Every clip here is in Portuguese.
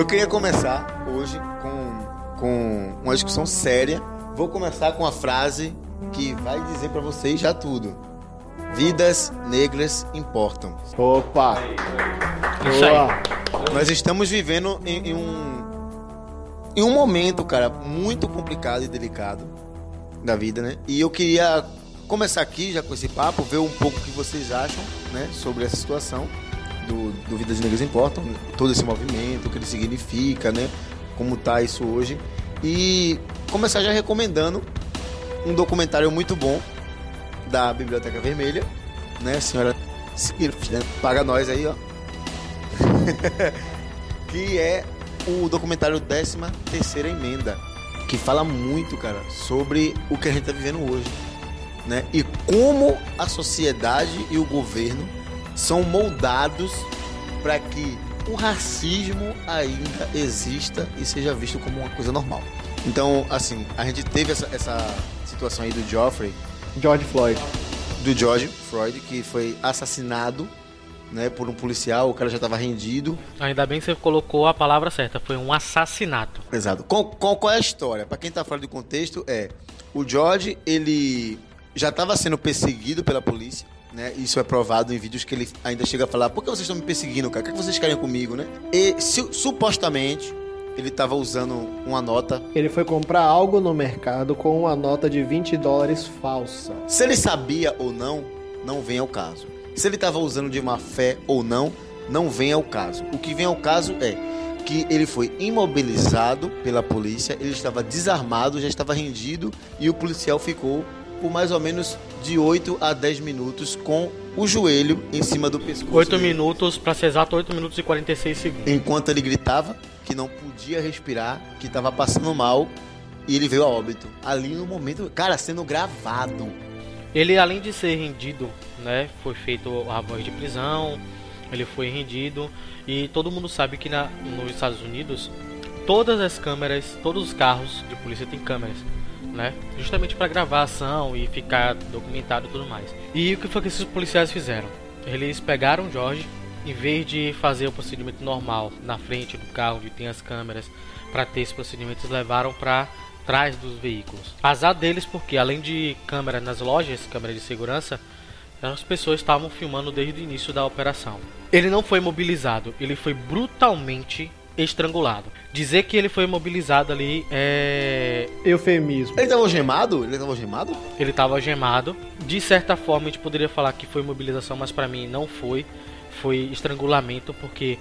Eu queria começar hoje com, com uma discussão séria. Vou começar com a frase que vai dizer para vocês já tudo. Vidas negras importam. Opa! Isso aí. Boa! Nós estamos vivendo em, em um em um momento, cara, muito complicado e delicado da vida, né? E eu queria começar aqui já com esse papo, ver um pouco o que vocês acham, né, sobre essa situação do, do Vidas Negras Importam, todo esse movimento, o que ele significa, né? Como tá isso hoje. E começar já recomendando um documentário muito bom da Biblioteca Vermelha, né, senhora né? Paga nós aí, ó. que é o documentário 13 terceira emenda, que fala muito, cara, sobre o que a gente tá vivendo hoje, né? E como a sociedade e o governo são moldados para que o racismo ainda exista e seja visto como uma coisa normal. Então, assim, a gente teve essa, essa situação aí do Geoffrey, George Floyd. do George Floyd, que foi assassinado, né, por um policial, o cara já estava rendido. Ainda bem que você colocou a palavra certa, foi um assassinato. Exato. Qual, qual, qual é a história? Para quem tá fora do contexto, é o George, ele já estava sendo perseguido pela polícia, né? Isso é provado em vídeos que ele ainda chega a falar: "Por que vocês estão me perseguindo, cara? O que, é que vocês querem comigo, né?" E su- supostamente ele estava usando uma nota. Ele foi comprar algo no mercado com uma nota de 20 dólares falsa. Se ele sabia ou não, não vem ao caso. Se ele estava usando de má fé ou não, não vem ao caso. O que vem ao caso é que ele foi imobilizado pela polícia, ele estava desarmado, já estava rendido e o policial ficou por mais ou menos de 8 a 10 minutos com o joelho em cima do pescoço. 8 dele. minutos, pra ser exato, 8 minutos e 46 segundos. Enquanto ele gritava que não podia respirar, que estava passando mal e ele veio a óbito. Ali no momento, cara, sendo gravado. Ele, além de ser rendido, né, foi feito a voz de prisão, ele foi rendido e todo mundo sabe que na, nos Estados Unidos todas as câmeras, todos os carros de polícia têm câmeras, né, justamente para gravar a ação e ficar documentado e tudo mais. E o que foi que esses policiais fizeram? Eles pegaram Jorge, em vez de fazer o procedimento normal na frente do carro onde tem as câmeras, para ter esse procedimento, eles levaram para trás dos veículos. Azar deles porque além de câmera nas lojas, câmera de segurança, as pessoas estavam filmando desde o início da operação. Ele não foi mobilizado, ele foi brutalmente estrangulado. Dizer que ele foi mobilizado ali é Eufemismo. Ele estava algemado? Ele estava algemado? ele estava algemado. De certa forma, a gente poderia falar que foi mobilização, mas para mim não foi. Foi estrangulamento, porque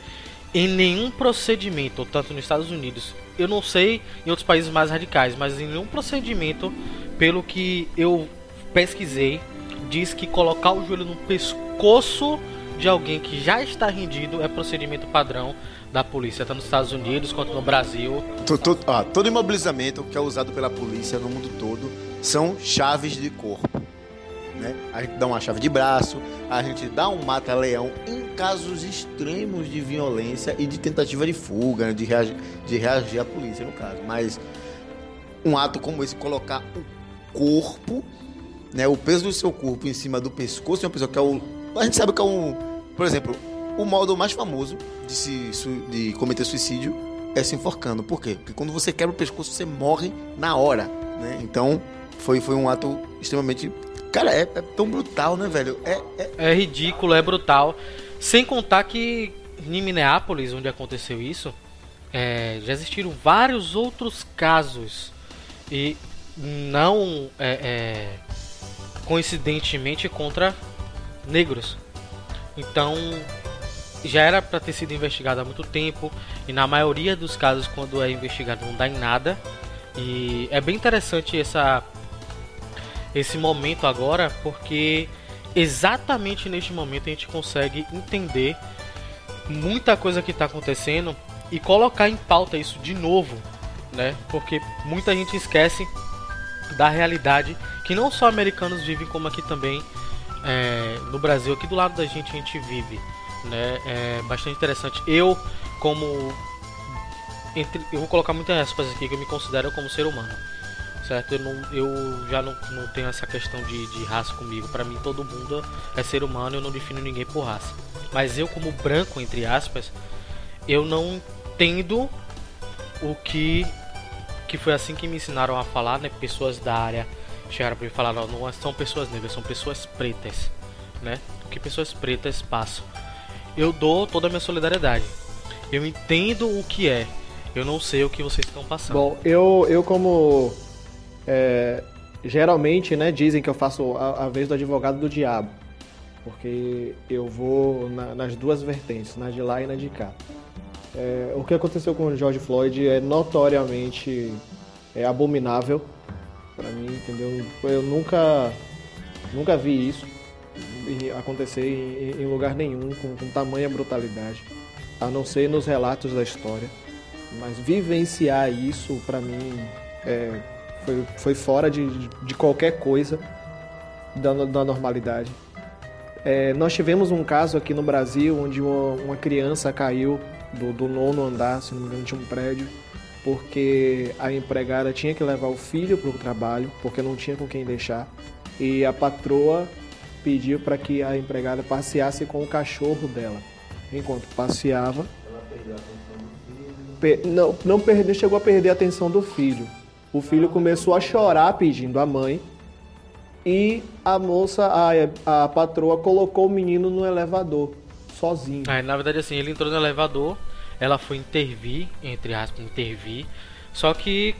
em nenhum procedimento, tanto nos Estados Unidos, eu não sei em outros países mais radicais, mas em nenhum procedimento, pelo que eu pesquisei, diz que colocar o joelho no pescoço de alguém que já está rendido é procedimento padrão da polícia, tanto nos Estados Unidos quanto no Brasil. To- to- ah, todo imobilizamento que é usado pela polícia no mundo todo são chaves de corpo. Né? A gente dá uma chave de braço, a gente dá um mata-leão em casos extremos de violência e de tentativa de fuga, de, reagir, de reagir à polícia, no caso. Mas um ato como esse, colocar o corpo, né, o peso do seu corpo em cima do pescoço de uma pessoa que é o. A gente sabe que é um. Por exemplo, o modo mais famoso de, se, de cometer suicídio é se enforcando. Por quê? Porque quando você quebra o pescoço, você morre na hora. Né? Então, foi, foi um ato extremamente. Cara, é, é tão brutal, né, velho? É, é- É ridículo, é brutal. Sem contar que em Minneapolis, onde aconteceu isso, é, já existiram vários outros casos. E não é, é, coincidentemente contra negros. Então já era para ter sido investigado há muito tempo. E na maioria dos casos, quando é investigado, não dá em nada. E é bem interessante essa esse momento agora, porque exatamente neste momento a gente consegue entender muita coisa que está acontecendo e colocar em pauta isso de novo, né? Porque muita gente esquece da realidade que não só americanos vivem, como aqui também é, no Brasil, aqui do lado da gente a gente vive, né? É bastante interessante. Eu, como entre, eu vou colocar muitas aspas aqui que eu me considero como ser humano certo? Eu, não, eu já não, não tenho essa questão de, de raça comigo. Pra mim, todo mundo é ser humano, eu não defino ninguém por raça. Mas eu, como branco, entre aspas, eu não entendo o que que foi assim que me ensinaram a falar, né? Pessoas da área chegaram para mim e falaram, não, não são pessoas negras, são pessoas pretas, né? O que pessoas pretas passam. Eu dou toda a minha solidariedade. Eu entendo o que é. Eu não sei o que vocês estão passando. Bom, eu, eu como é, geralmente, né, dizem que eu faço a, a, vez do advogado do diabo, porque eu vou na, nas duas vertentes, na de lá e na de cá. É, o que aconteceu com o George Floyd é notoriamente é abominável para mim, entendeu? Eu nunca, nunca vi isso acontecer em, em lugar nenhum com, com tamanha brutalidade, a não ser nos relatos da história. Mas vivenciar isso para mim é, foi, foi fora de, de qualquer coisa da, da normalidade. É, nós tivemos um caso aqui no Brasil onde uma, uma criança caiu do, do, nono andar, se não me engano, de um prédio, porque a empregada tinha que levar o filho para o trabalho, porque não tinha com quem deixar, e a patroa pediu para que a empregada passeasse com o cachorro dela. Enquanto passeava, ela perdeu a atenção do filho. não, não perdeu, chegou a perder a atenção do filho. O filho começou a chorar pedindo a mãe e a moça, a, a patroa, colocou o menino no elevador, sozinho. Na verdade, assim, ele entrou no elevador, ela foi intervir, entre aspas, intervir, só que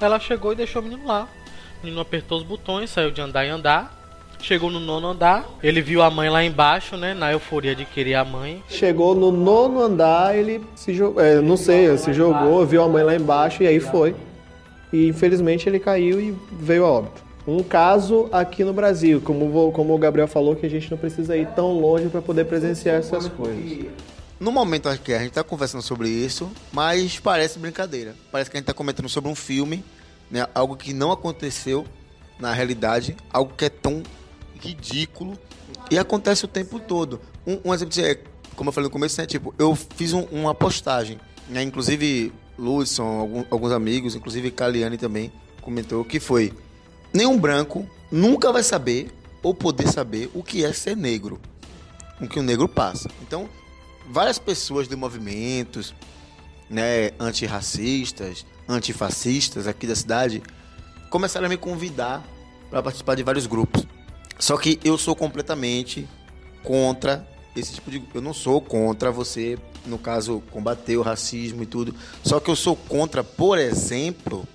ela chegou e deixou o menino lá. O menino apertou os botões, saiu de andar em andar, Chegou no nono andar, ele viu a mãe lá embaixo, né? Na euforia de querer a mãe. Chegou no nono andar, ele se jogou, é, não sei, se jogou, viu a mãe lá embaixo e aí foi e infelizmente ele caiu e veio a óbito. Um caso aqui no Brasil, como, como o Gabriel falou, que a gente não precisa ir tão longe para poder presenciar essas coisas. No momento aqui a gente está conversando sobre isso, mas parece brincadeira. Parece que a gente está comentando sobre um filme, né? algo que não aconteceu na realidade, algo que é tão ridículo e acontece o tempo todo. Um, um exemplo é, como eu falei no começo, né? tipo, eu fiz um, uma postagem, né? inclusive Ludson, algum, alguns amigos, inclusive Caliane também, comentou que foi: nenhum branco nunca vai saber ou poder saber o que é ser negro, o que o negro passa. Então, várias pessoas de movimentos, né, antirracistas, antifascistas aqui da cidade, começaram a me convidar para participar de vários grupos. Só que eu sou completamente contra esse tipo de. Eu não sou contra você, no caso, combater o racismo e tudo. Só que eu sou contra, por exemplo,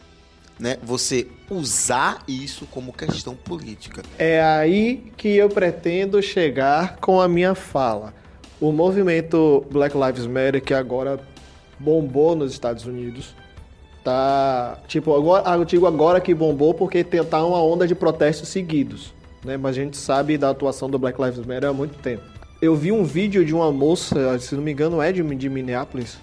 né, você usar isso como questão política. É aí que eu pretendo chegar com a minha fala. O movimento Black Lives Matter, que agora bombou nos Estados Unidos, tá. Tipo, agora, eu digo agora que bombou porque tá uma onda de protestos seguidos. Né? Mas a gente sabe da atuação do Black Lives Matter há muito tempo eu vi um vídeo de uma moça, se não me engano é de, de Minneapolis,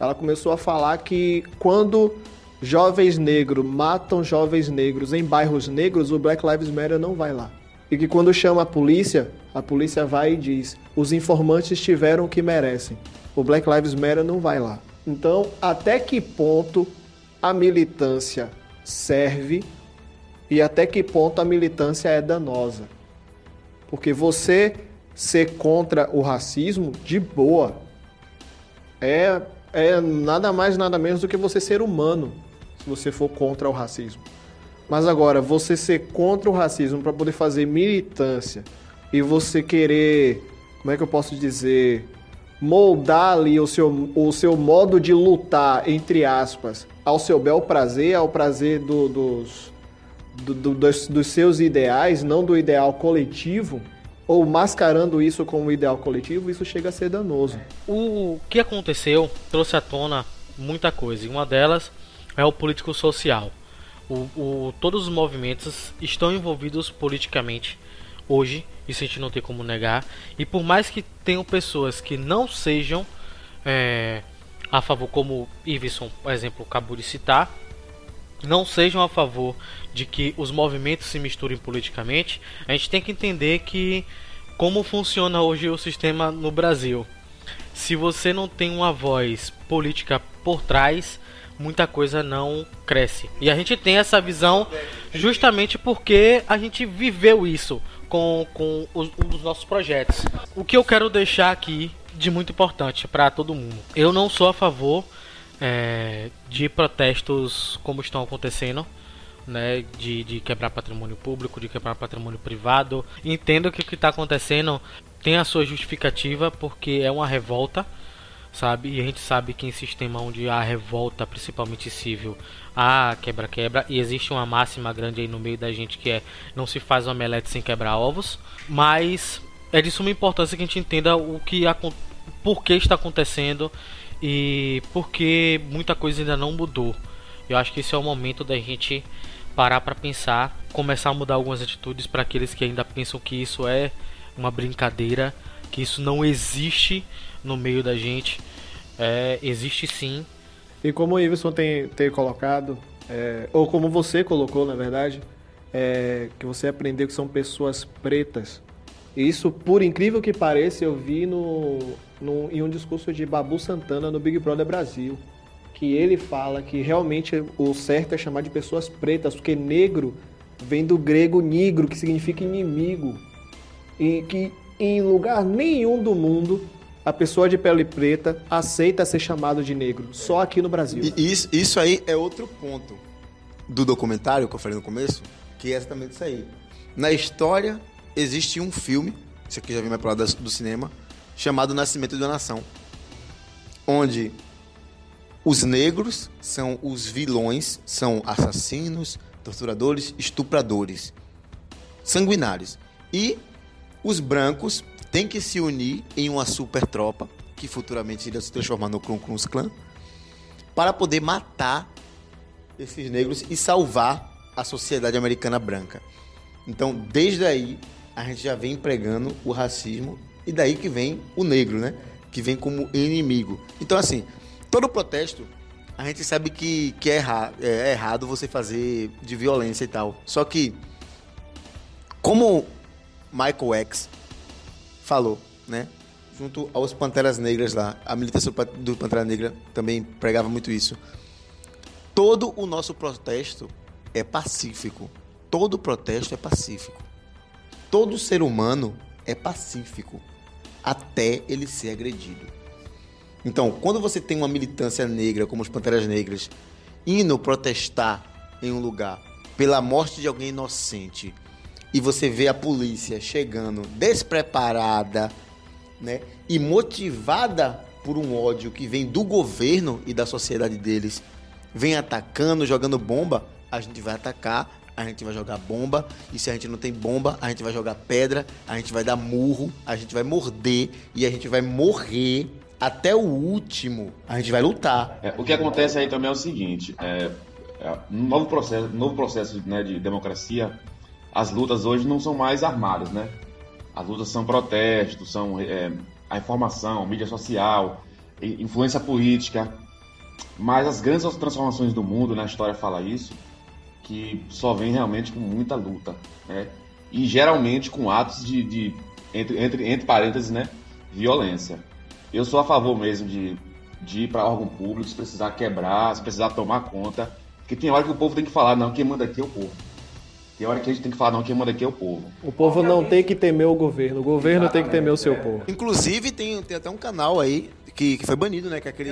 ela começou a falar que quando jovens negros matam jovens negros em bairros negros, o Black Lives Matter não vai lá. E que quando chama a polícia, a polícia vai e diz: os informantes tiveram o que merecem. O Black Lives Matter não vai lá. Então, até que ponto a militância serve e até que ponto a militância é danosa? Porque você ser contra o racismo de boa. É, é nada mais, nada menos do que você ser humano, se você for contra o racismo. Mas agora, você ser contra o racismo para poder fazer militância e você querer, como é que eu posso dizer, moldar ali o seu, o seu modo de lutar, entre aspas, ao seu bel prazer, ao prazer do, dos, do, do, dos, dos seus ideais, não do ideal coletivo, ou mascarando isso como ideal coletivo, isso chega a ser danoso. O que aconteceu trouxe à tona muita coisa, e uma delas é o político social. O, o, todos os movimentos estão envolvidos politicamente hoje, isso a gente não tem como negar, e por mais que tenham pessoas que não sejam é, a favor, como Iveson, por exemplo, acabou de citar, não sejam a favor de que os movimentos se misturem politicamente, a gente tem que entender que como funciona hoje o sistema no Brasil. Se você não tem uma voz política por trás, muita coisa não cresce. E a gente tem essa visão justamente porque a gente viveu isso com, com os, dos nossos projetos. O que eu quero deixar aqui de muito importante para todo mundo. Eu não sou a favor é, de protestos como estão acontecendo. Né, de, de quebrar patrimônio público, de quebrar patrimônio privado. Entendo que o que está acontecendo tem a sua justificativa, porque é uma revolta, sabe? E a gente sabe que em sistema onde há revolta, principalmente civil, há quebra-quebra. E existe uma máxima grande aí no meio da gente que é não se faz omelete sem quebrar ovos. Mas é de suma importância que a gente entenda o que por que está acontecendo e porque muita coisa ainda não mudou. Eu acho que esse é o momento da gente parar para pensar, começar a mudar algumas atitudes para aqueles que ainda pensam que isso é uma brincadeira, que isso não existe no meio da gente. É, existe sim. E como o Iverson tem, tem colocado, é, ou como você colocou, na verdade, é, que você aprendeu que são pessoas pretas isso, por incrível que pareça, eu vi no, em um discurso de Babu Santana no Big Brother Brasil. Que ele fala que realmente o certo é chamar de pessoas pretas, porque negro vem do grego negro, que significa inimigo. E que em lugar nenhum do mundo a pessoa de pele preta aceita ser chamado de negro. Só aqui no Brasil. E isso, isso aí é outro ponto do documentário que eu falei no começo, que é exatamente isso aí. Na história existe um filme, isso aqui já vem mais pro lado do cinema, chamado Nascimento de uma Nação, onde os negros são os vilões, são assassinos, torturadores, estupradores, sanguinários. E os brancos têm que se unir em uma super tropa, que futuramente irá se transformar no Krum Klux Klan, para poder matar esses negros e salvar a sociedade americana branca. Então, desde aí, a gente já vem empregando o racismo e daí que vem o negro, né? Que vem como inimigo. Então, assim, todo protesto a gente sabe que, que é, erra, é errado você fazer de violência e tal. Só que, como Michael X falou, né? Junto aos Panteras Negras lá, a militância do Pantera Negra também pregava muito isso. Todo o nosso protesto é pacífico. Todo protesto é pacífico todo ser humano é pacífico até ele ser agredido. Então, quando você tem uma militância negra, como os Panteras Negras, indo protestar em um lugar pela morte de alguém inocente, e você vê a polícia chegando despreparada, né, e motivada por um ódio que vem do governo e da sociedade deles, vem atacando, jogando bomba, a gente vai atacar a gente vai jogar bomba, e se a gente não tem bomba, a gente vai jogar pedra, a gente vai dar murro, a gente vai morder e a gente vai morrer até o último. A gente vai lutar. É, o que acontece aí também é o seguinte: é, é, no novo processo, novo processo né, de democracia, as lutas hoje não são mais armadas, né? As lutas são protestos, são é, a informação, mídia social, influência política. Mas as grandes transformações do mundo, na né, história fala isso, que só vem realmente com muita luta, né? E geralmente com atos de, de entre, entre, entre parênteses, né? Violência. Eu sou a favor mesmo de, de ir para órgão público, se precisar quebrar, se precisar tomar conta. Porque tem hora que o povo tem que falar, não, quem manda aqui é o povo. Tem hora que a gente tem que falar, não, quem manda aqui é o povo. O povo não tem que temer o governo, o governo Exatamente, tem que temer o seu é. povo. Inclusive, tem, tem até um canal aí que, que foi banido, né? Que é aquele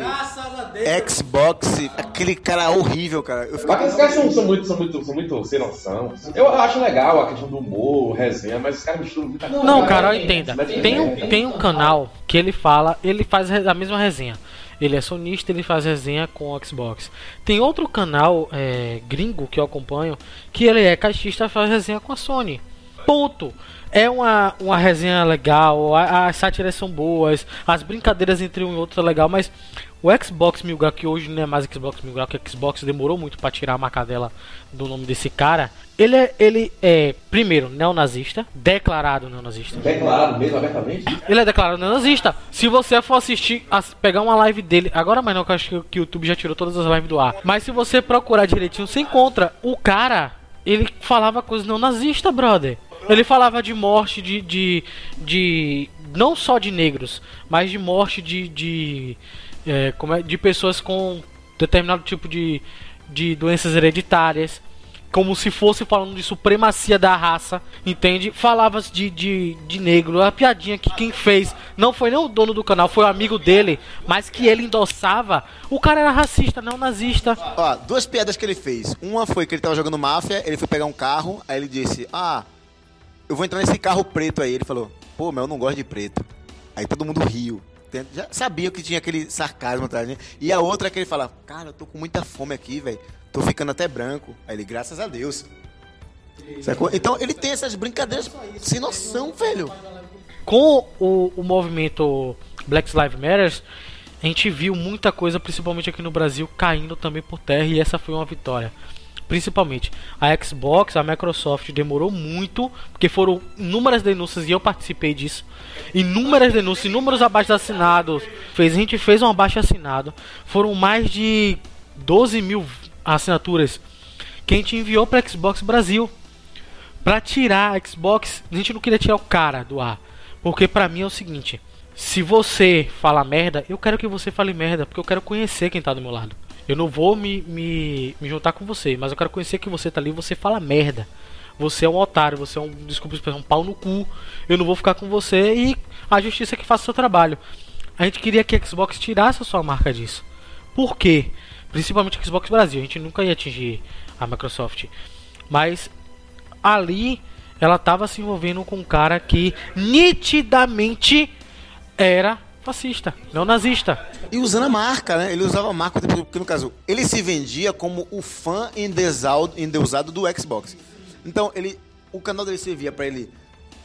Xbox, aquele cara horrível, cara. Eu fico... Aqueles caras são, são, muito, são, muito, são muito sem noção. Eu acho legal a questão do humor, resenha, mas os caras misturam muita coisa. Não, cara, entenda. Tem um, tem um canal que ele fala, ele faz a mesma resenha. Ele é sonista, ele faz resenha com o Xbox. Tem outro canal é, gringo que eu acompanho, que ele é caixista faz resenha com a Sony. Ponto. É uma, uma resenha legal, as sátiras são boas, as brincadeiras entre um e outro é legal, mas o Xbox Mil Grau, que hoje não é mais Xbox Mil Grau, que o Xbox demorou muito para tirar a marcadela do nome desse cara. Ele é, ele é, primeiro, neonazista, declarado neonazista. Declarado mesmo, abertamente? Ele é declarado neonazista. Se você for assistir, pegar uma live dele, agora mais não, que eu acho que o YouTube já tirou todas as lives do ar. Mas se você procurar direitinho, você encontra o cara, ele falava coisas neonazistas, brother. Ele falava de morte de, de, de não só de negros, mas de morte de de, é, é, de pessoas com determinado tipo de, de doenças hereditárias, como se fosse falando de supremacia da raça, entende? Falava de, de, de negro, a piadinha que quem fez não foi nem o dono do canal, foi o amigo dele, mas que ele endossava, o cara era racista, não nazista. Ó, duas piadas que ele fez. Uma foi que ele tava jogando máfia, ele foi pegar um carro, aí ele disse: Ah, eu vou entrar nesse carro preto aí. Ele falou: Pô, mas eu não gosto de preto. Aí todo mundo riu. Já sabia que tinha aquele sarcasmo atrás, né? E a outra é que ele fala: Cara, eu tô com muita fome aqui, velho. Tô ficando até branco. Aí ele, graças a Deus. Sacou? Então ele tem essas brincadeiras sem noção, velho. Com o, o movimento Black Lives Matter, a gente viu muita coisa, principalmente aqui no Brasil, caindo também por terra e essa foi uma vitória. Principalmente a Xbox, a Microsoft demorou muito, porque foram inúmeras denúncias e eu participei disso. Inúmeras denúncias, inúmeros abaixo assinados. Fez, a gente fez um abaixo assinado. Foram mais de 12 mil assinaturas que a gente enviou para Xbox Brasil. Pra tirar a Xbox, a gente não queria tirar o cara do ar. Porque pra mim é o seguinte: se você fala merda, eu quero que você fale merda, porque eu quero conhecer quem tá do meu lado. Eu não vou me, me, me juntar com você, mas eu quero conhecer que você tá ali você fala merda. Você é um otário, você é um, desculpa expressão, um pau no cu. Eu não vou ficar com você e a justiça que faça o seu trabalho. A gente queria que a Xbox tirasse a sua marca disso. Por quê? Principalmente a Xbox Brasil. A gente nunca ia atingir a Microsoft. Mas ali ela estava se envolvendo com um cara que nitidamente era fascista, não nazista. E usando a marca, né? Ele usava a marca, porque no caso, ele se vendia como o fã endeusado, do Xbox. Então, ele, o canal dele servia pra ele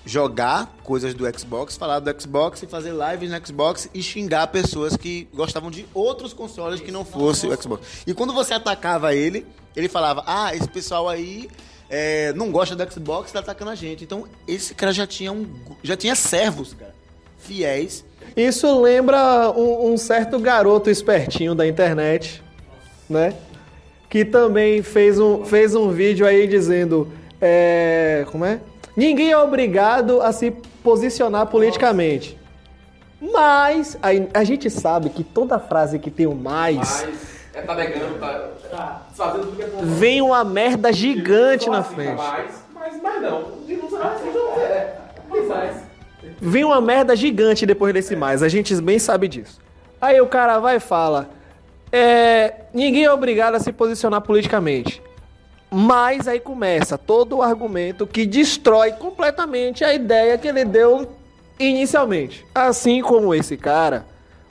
jogar coisas do Xbox, falar do Xbox e fazer lives no Xbox e xingar pessoas que gostavam de outros consoles que não fosse o Xbox. E quando você atacava ele, ele falava: Ah, esse pessoal aí é, não gosta do Xbox, tá atacando a gente. Então, esse cara já tinha um, já tinha servos, cara, fiéis Isso lembra um, um certo garoto espertinho da internet, né? Que também fez um, fez um vídeo aí dizendo. é, como é? Ninguém é obrigado a se posicionar politicamente. Mas aí, a gente sabe que toda frase que tem o mais, Mas é tá negando, tá, tá fazendo tudo que é vem uma merda gigante na frente. Mas, mas, mas não. De não ser assim, não é. Mas mais. Vem uma merda gigante depois desse mais. A gente bem sabe disso. Aí o cara vai e fala: é, ninguém é obrigado a se posicionar politicamente. Mas aí começa todo o argumento que destrói completamente a ideia que ele deu inicialmente. Assim como esse cara,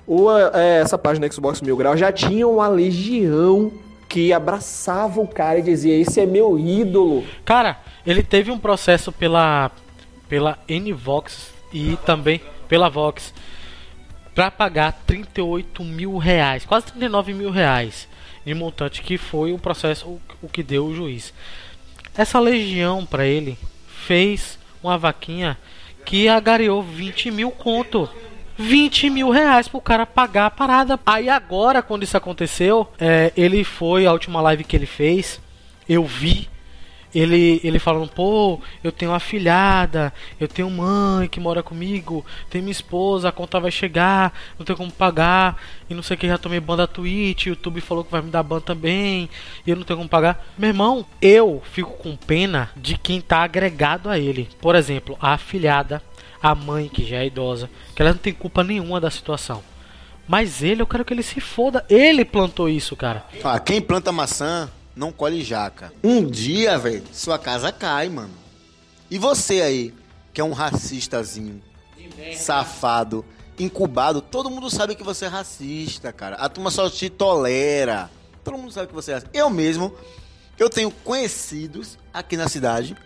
o, é, essa página Xbox Mil Grau já tinha uma legião que abraçava o cara e dizia: Esse é meu ídolo. Cara, ele teve um processo pela pela Nvox e também pela Vox para pagar 38 mil reais, quase 39 mil reais de montante que foi o processo o, o que deu o juiz. Essa legião para ele fez uma vaquinha que agariou 20 mil conto. 20 mil reais pro cara pagar a parada. Aí agora, quando isso aconteceu, é, ele foi, a última live que ele fez, eu vi ele, ele falando, pô, eu tenho uma filhada, eu tenho mãe que mora comigo, tem minha esposa, a conta vai chegar, não tem como pagar, e não sei o que, já tomei ban da Twitch, YouTube falou que vai me dar ban também, e eu não tenho como pagar. Meu irmão, eu fico com pena de quem tá agregado a ele. Por exemplo, a afilhada, a mãe que já é idosa, que ela não tem culpa nenhuma da situação. Mas ele, eu quero que ele se foda. Ele plantou isso, cara. Ah, quem planta maçã não colhe jaca. Um dia, velho, sua casa cai, mano. E você aí, que é um racistazinho, safado, incubado, todo mundo sabe que você é racista, cara. A turma só te tolera. Todo mundo sabe que você é racista. Eu mesmo, eu tenho conhecidos aqui na cidade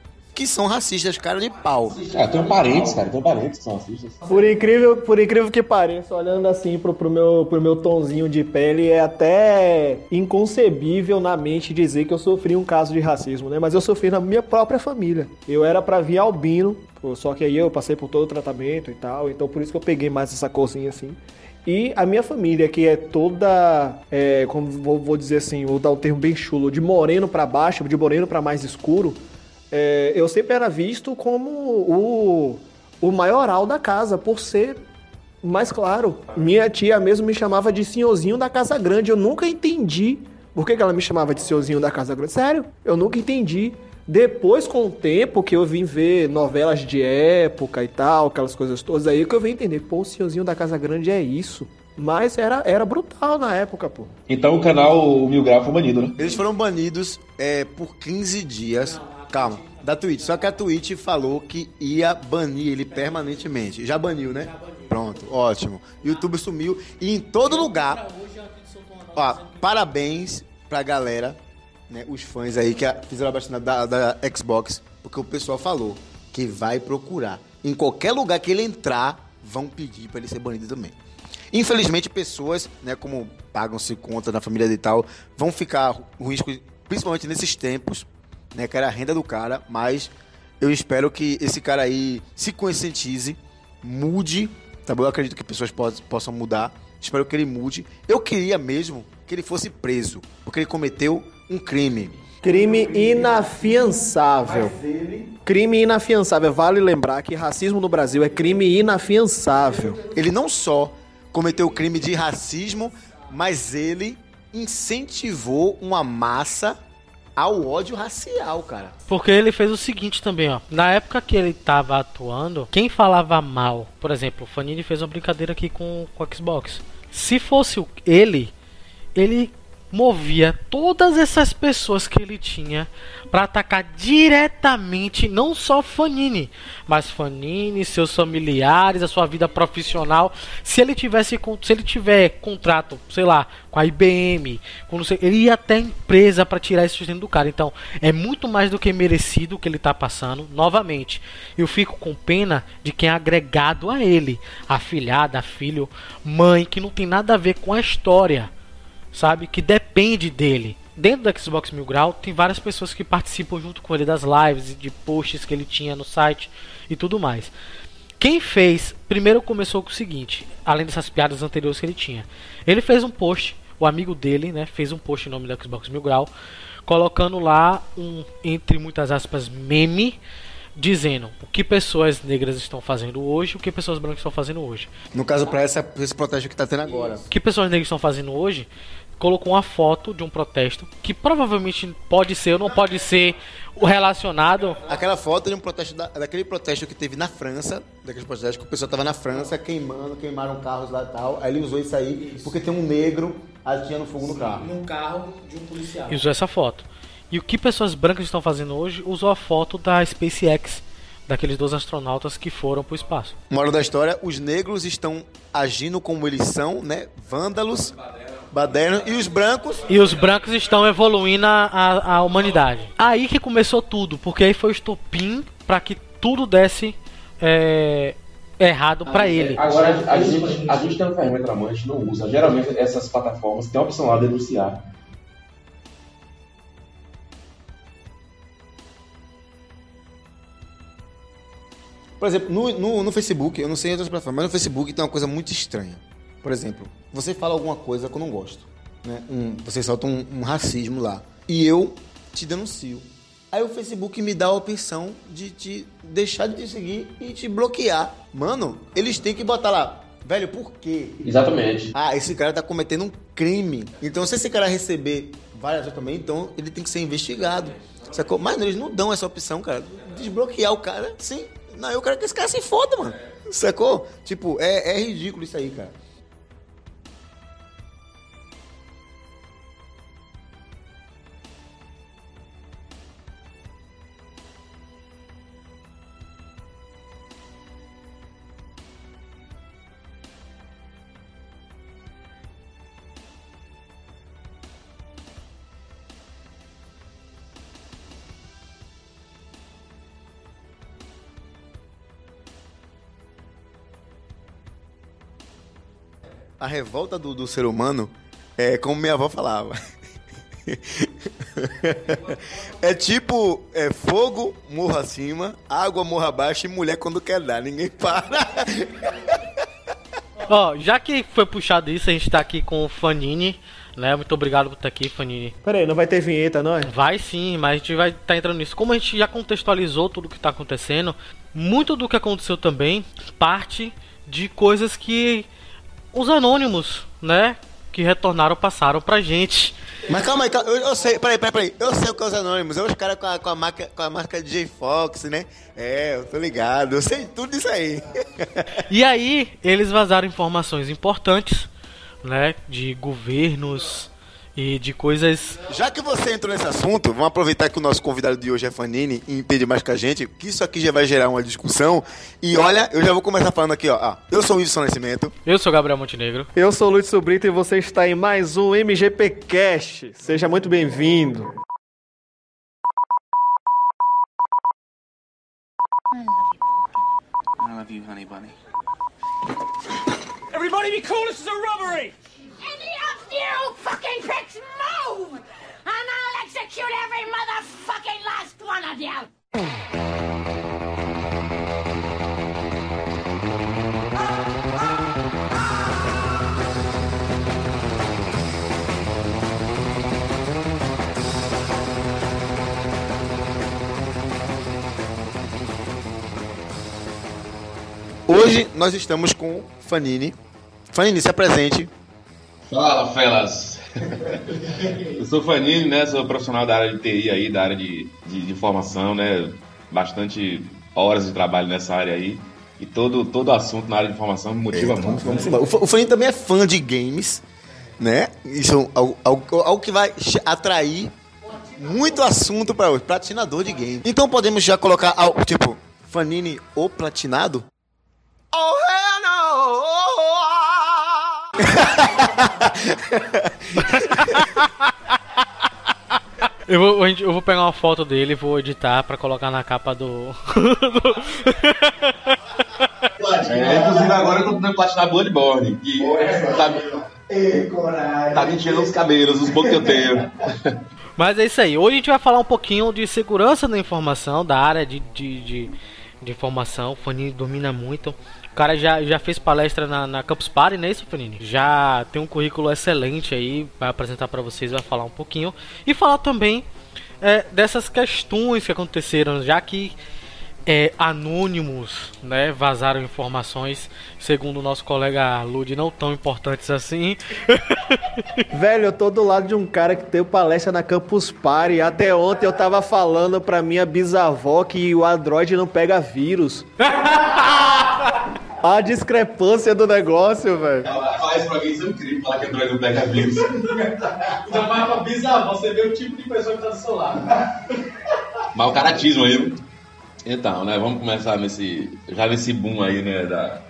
que são racistas, cara de pau. É, eu tenho parentes, cara, eu tenho parentes que são racistas. Por incrível, por incrível que pareça, olhando assim pro, pro, meu, pro meu tonzinho de pele, é até inconcebível na mente dizer que eu sofri um caso de racismo, né? Mas eu sofri na minha própria família. Eu era pra vir albino, só que aí eu passei por todo o tratamento e tal, então por isso que eu peguei mais essa corzinha assim. E a minha família, que é toda, é, como vou, vou dizer assim, vou dar um termo bem chulo, de moreno pra baixo, de moreno pra mais escuro, é, eu sempre era visto como o, o maioral da casa, por ser mais claro. Minha tia mesmo me chamava de senhorzinho da casa grande. Eu nunca entendi por que, que ela me chamava de senhorzinho da casa grande. Sério, eu nunca entendi. Depois, com o tempo que eu vim ver novelas de época e tal, aquelas coisas todas, aí que eu vim entender, pô, o Senhorzinho da Casa Grande é isso. Mas era, era brutal na época, pô. Então o canal Mil Grau foi banido, né? Eles foram banidos é, por 15 dias. Calma, da Twitch. Só que a Twitch falou que ia banir ele permanentemente. Já baniu, né? Pronto, ótimo. YouTube sumiu e em todo lugar. Ó, parabéns pra galera, né? Os fãs aí que fizeram a baixada da, da Xbox, porque o pessoal falou que vai procurar. Em qualquer lugar que ele entrar, vão pedir pra ele ser banido também. Infelizmente, pessoas, né, como pagam-se conta na família e tal, vão ficar risco, principalmente nesses tempos, né, que era a renda do cara, mas eu espero que esse cara aí se conscientize, mude, tá bom? Eu acredito que pessoas pos- possam mudar, espero que ele mude. Eu queria mesmo que ele fosse preso, porque ele cometeu um crime. Crime inafiançável. Crime inafiançável. Vale lembrar que racismo no Brasil é crime inafiançável. Ele não só cometeu o crime de racismo, mas ele incentivou uma massa ao ódio racial, cara. Porque ele fez o seguinte também, ó. Na época que ele tava atuando, quem falava mal, por exemplo, o Fanini fez uma brincadeira aqui com, com o Xbox. Se fosse ele, ele movia todas essas pessoas que ele tinha para atacar diretamente não só Fanini, mas Fanini, seus familiares, a sua vida profissional. Se ele tivesse se ele tiver contrato, sei lá, com a IBM, com sei, ele ia até a empresa para tirar esse sustento do cara. Então, é muito mais do que merecido o que ele tá passando. Novamente, eu fico com pena de quem é agregado a ele, afilhada, filho, mãe, que não tem nada a ver com a história sabe? Que depende dele. Dentro da Xbox Mil Grau, tem várias pessoas que participam junto com ele das lives e de posts que ele tinha no site e tudo mais. Quem fez, primeiro começou com o seguinte, além dessas piadas anteriores que ele tinha. Ele fez um post, o amigo dele, né, fez um post em nome da Xbox Mil Grau, colocando lá um, entre muitas aspas, meme, dizendo o que pessoas negras estão fazendo hoje, o que pessoas brancas estão fazendo hoje. No caso, pra esse protesto que tá tendo agora. O que pessoas negras estão fazendo hoje, colocou uma foto de um protesto que provavelmente pode ser ou não pode ser o relacionado. Aquela foto de um protesto, da- daquele protesto que teve na França, daquele protesto que o pessoal tava na França queimando, queimaram carros lá e tal. Aí ele usou isso aí porque tem um negro atirando fogo no carro. Num carro de um policial. E usou essa foto. E o que pessoas brancas estão fazendo hoje, usou a foto da SpaceX, daqueles dois astronautas que foram para o espaço. Moral da história, os negros estão agindo como eles são, né? Vândalos, badernos, e os brancos E os brancos estão evoluindo a, a, a humanidade. Aí que começou tudo, porque aí foi o estopim para que tudo desse é, errado para ele. Agora, a gente, a gente tem uma ferramenta na mão, a gente não usa. Geralmente, essas plataformas têm a opção lá de denunciar. Por exemplo, no, no, no Facebook, eu não sei em outras plataformas, mas no Facebook tem uma coisa muito estranha. Por exemplo, você fala alguma coisa que eu não gosto. Né? Um- você solta um, um racismo lá. E eu te denuncio. Aí o Facebook me dá a opção de te deixar de te seguir e te bloquear. Mano, eles têm que botar lá. Velho, por quê? Exatamente. Ah, esse cara tá cometendo um crime. Então, se esse cara receber várias vezes também, então ele tem que ser investigado. Sacou? Mas eles não dão essa opção, cara. Desbloquear o cara, sim. Não, eu quero que esse cara se foda, mano. Sacou? Tipo, é, é ridículo isso aí, cara. Revolta do, do ser humano é como minha avó falava. é tipo é fogo, morro acima, água, morro abaixo e mulher quando quer dar. Ninguém para. Ó, já que foi puxado isso, a gente tá aqui com o Fanini, né? Muito obrigado por estar aqui, Fanini. Pera aí, não vai ter vinheta, não é? Vai sim, mas a gente vai estar entrando nisso. Como a gente já contextualizou tudo o que está acontecendo, muito do que aconteceu também parte de coisas que os anônimos, né, que retornaram passaram pra gente. Mas calma aí, calma, eu, eu sei, peraí, peraí, peraí. Eu sei o que é os anônimos. É os caras com a, com, a marca, com a marca J Fox, né? É, eu tô ligado. Eu sei tudo isso aí. E aí, eles vazaram informações importantes, né? De governos e de coisas. Já que você entrou nesse assunto, vamos aproveitar que o nosso convidado de hoje é Fanini e entende mais que a gente, que isso aqui já vai gerar uma discussão. E olha, eu já vou começar falando aqui, ó. Ah, eu sou o Wilson Nascimento. Eu sou Gabriel Montenegro. Eu sou o Luiz Sobrito e você está em mais um MGP Cast. Seja muito bem-vindo. I love you, honey bunny. Everybody be cool, this is a robbery! You fucking pricks move! And I'll execute every motherfucking last one of you! Hoje nós estamos com Fanini. Fanini, se apresente. Fala, felas! Eu sou Fanini, né? Sou profissional da área de TI aí, da área de, de, de informação, né? Bastante horas de trabalho nessa área aí. E todo, todo assunto na área de informação me motiva Eita, muito. vamos né? embora. O Fa- o Fanini também é fã de games, né? Isso é algo, algo- algo que vai atrair muito assunto para hoje. Platinador de game. Então podemos já colocar, algo, tipo, Fanini o platinado? Oh! Eu vou, eu vou pegar uma foto dele e vou editar pra colocar na capa do. É, inclusive agora eu tô tentando platinar Bloodborne, que tá, tá me enchendo os cabelos, os poucos que eu tenho. Mas é isso aí. Hoje a gente vai falar um pouquinho de segurança da informação, da área de, de, de, de informação. O Fanini domina muito. O cara já, já fez palestra na, na Campus Party, não é isso, Fanini? Já tem um currículo excelente aí, vai apresentar pra vocês, vai falar um pouquinho. E falar também é, dessas questões que aconteceram, já que é, anônimos né, vazaram informações, segundo o nosso colega Lud, não tão importantes assim. Velho, eu tô do lado de um cara que deu palestra na Campus Party. Até ontem eu tava falando pra minha bisavó que o Android não pega vírus. A discrepância do negócio, velho. Faz pra mim isso é um crime, falar que Android não pega vírus. Ainda mais pra bisavó, você vê o tipo de pessoa que tá do seu lado. Mal caratismo aí. viu? Então, né, vamos começar nesse. Já nesse boom aí, né, da,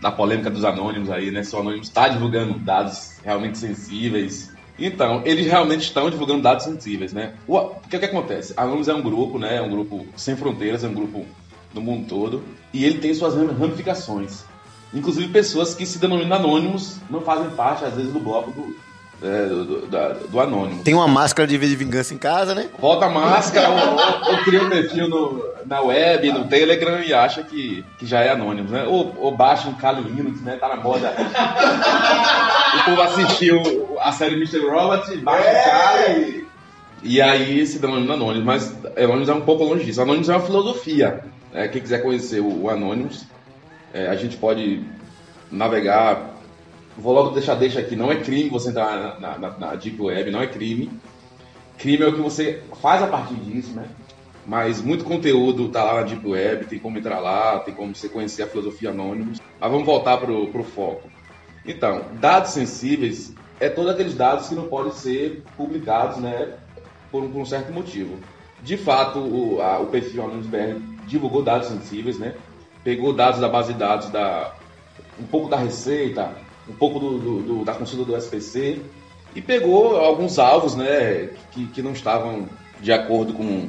da polêmica dos anônimos aí, né? Se o anônimo está divulgando dados realmente sensíveis. Então, eles realmente estão divulgando dados sensíveis, né? O, o que, que acontece? Anônimos é um grupo, né? É um grupo sem fronteiras, é um grupo no mundo todo. E ele tem suas ram- ramificações. Inclusive, pessoas que se denominam anônimos não fazem parte, às vezes, do bloco do, é, do, do, do anônimo. Tem uma máscara de vingança em casa, né? Bota a máscara ou, ou, ou cria um perfil no, na web, no Telegram e acha que, que já é anônimo, né? Ou, ou baixa um Kali Linux, né? Tá na moda. o povo assistiu a série Mr. Robot, baixa o Kali e, aí se denomina Anonymous. Mas Anonymous é um pouco longe disso. Anonymous é uma filosofia. né? quem quiser conhecer o, o Anonymous, é, a gente pode navegar. Vou logo deixar deixa aqui, não é crime você entrar na, na, na Deep Web, não é crime. Crime é o que você faz a partir disso, né? Mas muito conteúdo tá lá na Deep Web, tem como entrar lá, tem como você conhecer a filosofia Anonymous. Mas vamos voltar pro, pro foco. Então, dados sensíveis é todos aqueles dados que não podem ser publicados, né? Por um, por um certo motivo. De fato, o, a- o perfil Anonymous BR divulgou dados sensíveis, né? Pegou dados da base de dados da um pouco da Receita, um pouco do, do- do- da consulta do SPC e pegou alguns alvos, né, que, que não estavam de acordo com,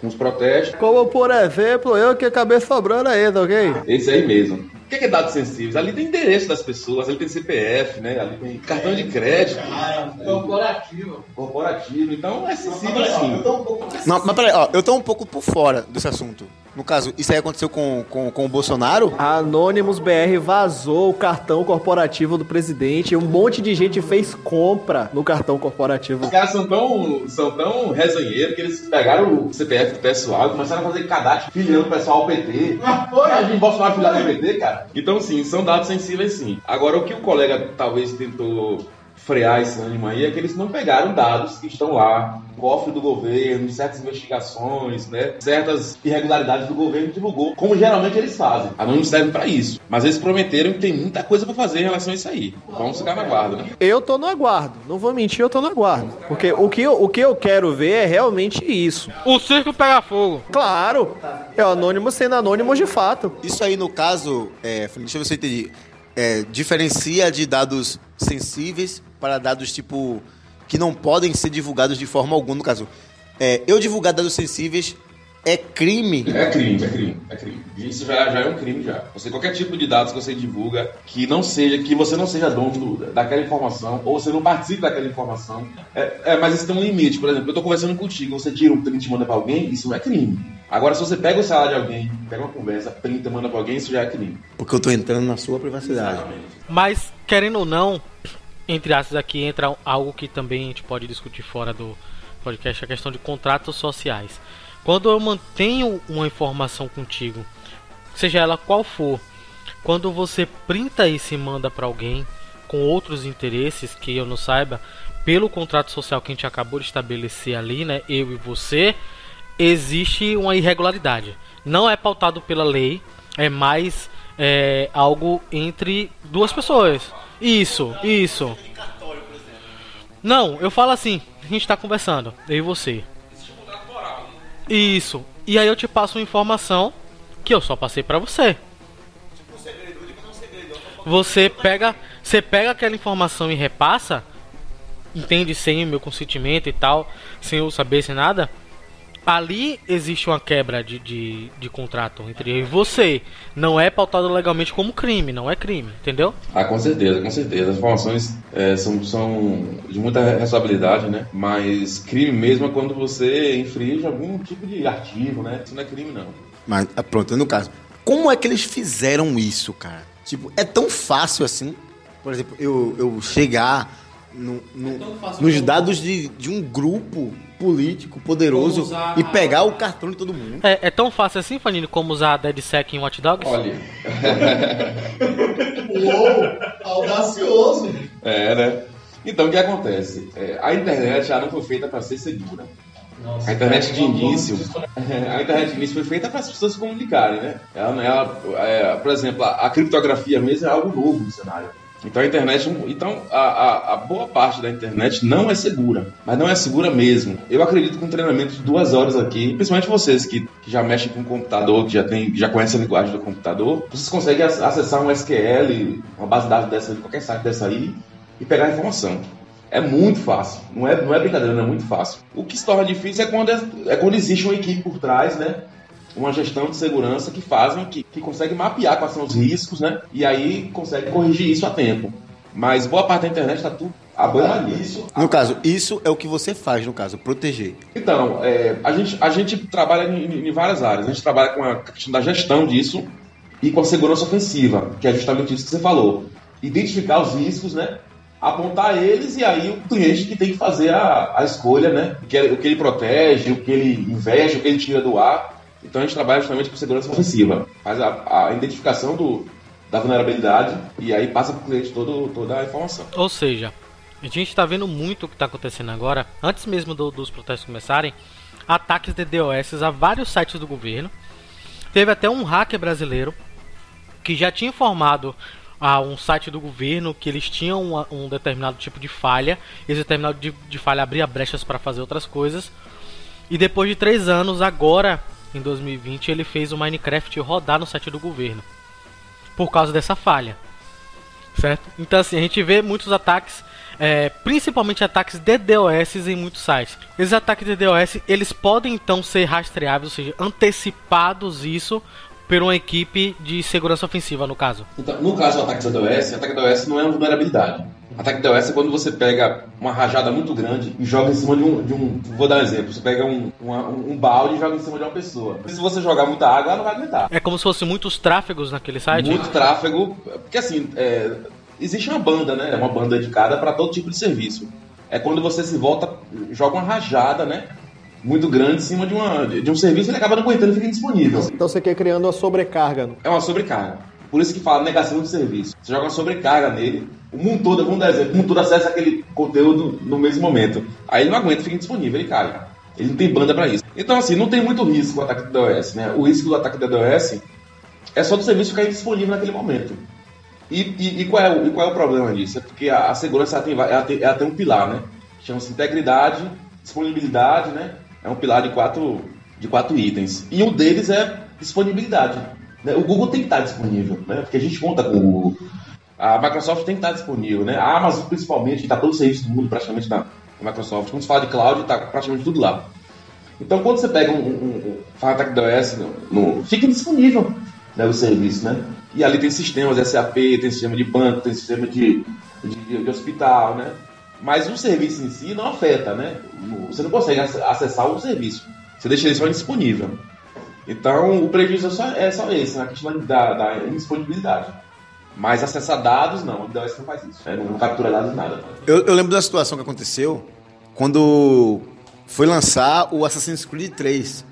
com os protestos. Como, por exemplo, eu que acabei sobrando aí, tá ok? Esse aí mesmo. O que é, que é dados sensíveis? Ali tem endereço das pessoas, ali tem CPF, né? Ali tem cartão de crédito, Corporativo. corporativo. Então é sensível sim. Não, mas peraí, ó, eu tô um pouco por fora desse assunto. No caso, isso aí aconteceu com, com, com o Bolsonaro? A Anonymous BR vazou o cartão corporativo do presidente. Um monte de gente fez compra no cartão corporativo. Os caras são tão, são tão resenheiros que eles pegaram o CPF do pessoal e começaram a fazer cadastro filiando o pessoal ao PT. Imagina Bolsonaro filiado ao PT, cara. Então, sim, são dados sensíveis, sim. Agora, o que o colega talvez tentou frear esse ânimo aí é que eles não pegaram dados que estão lá, no cofre do governo, certas investigações, né, certas irregularidades do governo divulgou, como geralmente eles fazem. Anônimos servem para isso. Mas eles prometeram que tem muita coisa para fazer em relação a isso aí. Vamos ficar na guarda, né? Eu tô no aguardo. Não vou mentir, eu tô no aguardo. Porque o que eu, o que eu quero ver é realmente isso. O circo pega fogo. Claro, é o anônimo sendo anônimo de fato. Isso aí, no caso, é, deixa eu ver se eu entendi. É, diferencia de dados sensíveis para dados tipo que não podem ser divulgados de forma alguma. No caso, é, eu divulgar dados sensíveis é crime. É crime, é crime, é crime. Isso já, já é um crime já. Você qualquer tipo de dados que você divulga que não seja que você não seja dono do- daquela informação ou você não participe daquela informação. É, é, mas isso tem um limite. Por exemplo, eu estou conversando contigo, você tira um print e manda para alguém, isso não é crime. Agora, se você pega o celular de alguém, pega uma conversa, printa, manda para alguém, isso já é crime. Porque eu tô entrando na sua privacidade. Mas, querendo ou não, entre aspas aqui entra algo que também a gente pode discutir fora do podcast, a questão de contratos sociais. Quando eu mantenho uma informação contigo, seja ela qual for, quando você printa isso e manda para alguém com outros interesses que eu não saiba, pelo contrato social que a gente acabou de estabelecer ali, né, eu e você, existe uma irregularidade. Não é pautado pela lei, é mais é, algo entre duas pessoas. Isso, isso. Não, eu falo assim, a gente tá conversando, eu e você. Isso. E aí eu te passo uma informação que eu só passei pra você. Você pega, você pega aquela informação e repassa, entende sem o meu consentimento e tal, sem eu saber sem nada. Ali existe uma quebra de, de, de contrato entre eu e você. Não é pautado legalmente como crime, não é crime, entendeu? Ah, com certeza, com certeza. As informações é, são, são de muita responsabilidade, né? Mas crime mesmo é quando você infringe algum tipo de artigo, né? Isso não é crime, não. Mas, ah, pronto, no caso, como é que eles fizeram isso, cara? Tipo, é tão fácil assim? Por exemplo, eu, eu chegar no- no- nos dados de, de um grupo político poderoso usar- e pegar o cartão de todo mundo. É, é tão fácil assim, Fanini, como usar DeadSec em Watch Dogs? Olha, Uou, audacioso. é, né? Então, o que acontece? É, a internet já não foi feita para ser segura. A internet de início, a internet de início foi feita para as pessoas se comunicarem, né? Ela, ela, é, por exemplo, a, a criptografia mesmo é algo novo no cenário. Então a internet, então a, a, a boa parte da internet não é segura, mas não é segura mesmo. Eu acredito que um treinamento de duas horas aqui, principalmente vocês que, que já mexem com computador, que já tem, já conhecem a linguagem do computador, vocês conseguem ac- acessar um SQL, uma base de dados dessa, de qualquer site dessa aí e pegar a informação. É muito fácil, não é, não é brincadeira, não é muito fácil. O que se torna difícil é quando, é, é quando existe uma equipe por trás, né? Uma gestão de segurança que fazem, que, que consegue mapear quais são os riscos, né? E aí consegue corrigir isso a tempo. Mas boa parte da internet está tudo a banho isso. No caso, isso é o que você faz, no caso, proteger. Então, é, a, gente, a gente trabalha em, em várias áreas. A gente trabalha com a questão da gestão disso e com a segurança ofensiva, que é justamente isso que você falou. Identificar os riscos, né? Apontar eles e aí o cliente que tem que fazer a, a escolha, né? O que, ele- o que ele protege, o que ele investe, o que ele tira do ar. Então a gente trabalha justamente com segurança ofensiva. Faz a, a identificação do, da vulnerabilidade e aí passa para o cliente todo, toda a informação. Ou seja, a gente está vendo muito o que está acontecendo agora, antes mesmo do- dos protestos começarem, ataques de DOS a vários sites do governo. Teve até um hacker brasileiro que já tinha informado a um site do governo que eles tinham uma- um determinado tipo de falha. Esse determinado de, de falha abria brechas para fazer outras coisas. E depois de três anos, agora em 2020, ele fez o Minecraft rodar no site do governo por causa dessa falha certo? Então assim, a gente vê muitos ataques, é, principalmente ataques de DOS em muitos sites. Esses ataques de DOS, eles podem então ser rastreáveis, ou seja, antecipados isso por uma equipe de segurança ofensiva, no caso. Então, no caso do ataque da DOS, ataque da DOS não é uma vulnerabilidade. Ataque da DOS é quando você pega uma rajada muito grande e joga em cima de um. De um vou dar um exemplo: você pega um, uma- um balde e joga em cima de uma pessoa. Se você jogar muita água, ela não vai aguentar. É como se fosse muitos tráfegos naquele site. Muito tráfego, porque assim, é, existe uma banda, né? É uma banda dedicada para todo tipo de serviço. É quando você se volta, joga uma rajada, né? Muito grande em cima de, uma, de um serviço e ele acaba não aguentando e fica indisponível. Então você quer criando uma sobrecarga. É uma sobrecarga. Por isso que fala negação de serviço. Você joga uma sobrecarga nele, o mundo todo, vamos exemplo, o mundo todo acessa aquele conteúdo no mesmo momento. Aí ele não aguenta, fica indisponível, ele cai. Ele não tem banda para isso. Então, assim, não tem muito risco o ataque do DOS, né? O risco do ataque do DOS é só do serviço ficar indisponível naquele momento. E, e, e qual, é o, e qual é o problema disso? É porque a, a segurança ela tem, ela, tem, ela tem um pilar, né? Chama-se integridade, disponibilidade, né? É um pilar de quatro, de quatro itens. E um deles é disponibilidade. Né? O Google tem que estar disponível, né? Porque a gente conta com o Google. A Microsoft tem que estar disponível, né? A Amazon, principalmente, está todo o serviço do mundo praticamente na Microsoft. Quando se fala de cloud, está praticamente tudo lá. Então, quando você pega um, um, um ataque da OS, no, no, fica disponível né, o serviço, né? E ali tem sistemas SAP, tem sistema de banco, tem sistema de, de, de hospital, né? Mas o serviço em si não afeta, né? Você não consegue acessar o serviço. Você deixa ele só indisponível. Então, o prejuízo é só, é só esse, na né? questão da, da indisponibilidade. Mas acessar dados, não. O DOS não faz isso. É, não captura dados, nada. Eu, eu, lembro da situação que aconteceu quando foi lançar o Assassin's Creed 3.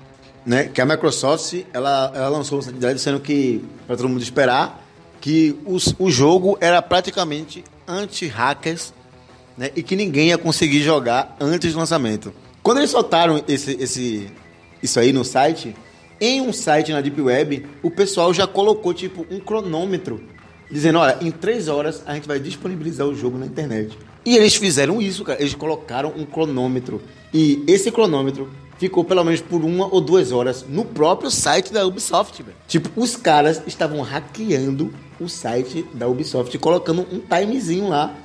Né? Que a Microsoft ela, ela lançou o dizendo que, para todo mundo esperar, que os, o jogo era praticamente anti-hackers né? e que ninguém ia conseguir jogar antes do lançamento. Quando eles soltaram esse, esse, isso aí no site, em um site na Deep Web, o pessoal já colocou tipo um cronômetro, dizendo: olha, em três horas a gente vai disponibilizar o jogo na internet. E eles fizeram isso, cara. Eles colocaram um cronômetro. E esse cronômetro ficou pelo menos por uma ou duas horas no próprio site da Ubisoft. Véio. Tipo, os caras estavam hackeando o site da Ubisoft, colocando um timezinho lá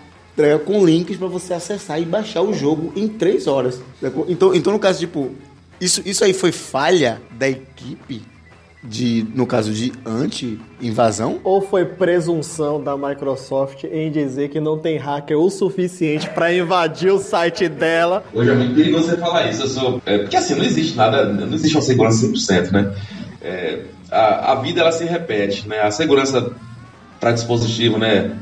com links para você acessar e baixar o jogo em três horas. Então, então no caso, tipo, isso, isso aí foi falha da equipe de, no caso de anti-invasão? Ou foi presunção da Microsoft em dizer que não tem hacker o suficiente para invadir o site dela? Hoje é muito perigoso você falar isso. Eu sou, é, porque assim, não existe nada, não existe uma segurança 100%, né? É, a, a vida ela se repete, né? A segurança para dispositivo, né?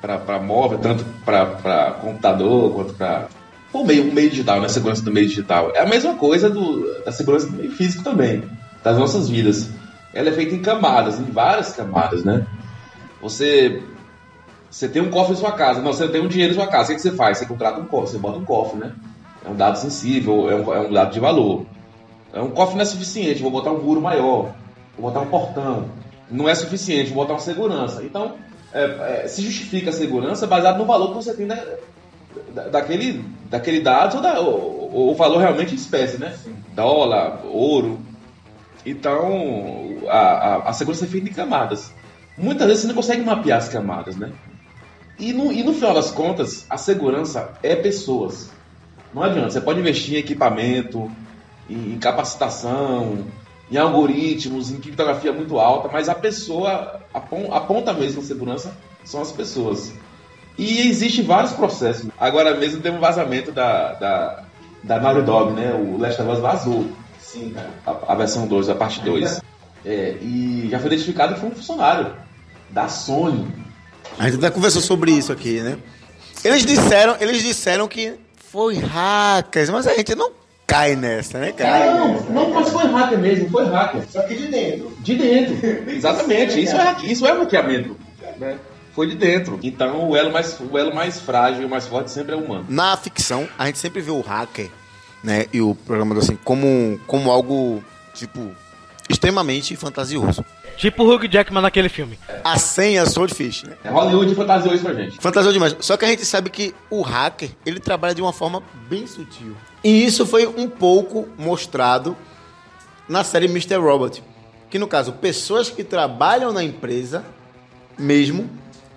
Para móvel, tanto para computador quanto para o meio, meio digital, né? A segurança do meio digital. É a mesma coisa do, da segurança do meio físico também, das nossas vidas. Ela é feita em camadas, em várias camadas, né? Você, você tem um cofre em sua casa, não, você tem um dinheiro em sua casa, o que, você faz? Você contrata um cofre, você bota um cofre, né? É um dado sensível, é um, é um dado de valor. É um cofre não é suficiente, vou botar um muro maior, vou botar um portão. Não é suficiente, vou botar uma segurança. Então, é, é, se justifica a segurança baseado no valor que você tem da, daquele, daquele dado ou, da, o valor realmente em espécie, né? Sim. Dólar, ouro. Então, a, a, a, segurança é feita em camadas. Muitas vezes você não consegue mapear as camadas, né? E no, e no final das contas, a segurança é pessoas. Não adianta, você pode investir em equipamento, em, em capacitação, em algoritmos, em criptografia muito alta, mas a pessoa, a, a ponta mesmo da segurança são as pessoas. E existe vários processos. Agora mesmo tem um vazamento da, da, da Naughty Dog, né? O Last of Us vazou. Sim, cara. A, a versão 2, a parte 2. É, e já foi identificado que foi um funcionário da Sony. A gente até conversou sobre isso aqui, né? Eles disseram, eles disseram que foi hackers, mas a gente não cai nessa, né, cara? Não, não, mas foi hacker mesmo, foi hacker. Só que de dentro. De dentro. Exatamente. Isso é, isso é hackeamento. Né? Foi de dentro. Então o elo mais, o elo mais frágil e mais forte sempre é o humano. Na ficção, a gente sempre vê o hacker, né, e o programador assim, como, como algo, tipo, extremamente fantasioso. Tipo o Hugh Jackman naquele filme. A senha Swordfish, né? É Hollywood fantasiou isso pra gente. Fantasiou demais. Só que a gente sabe que o hacker, ele trabalha de uma forma bem sutil. E isso foi um pouco mostrado na série Mr. Robot. Que no caso, pessoas que trabalham na empresa mesmo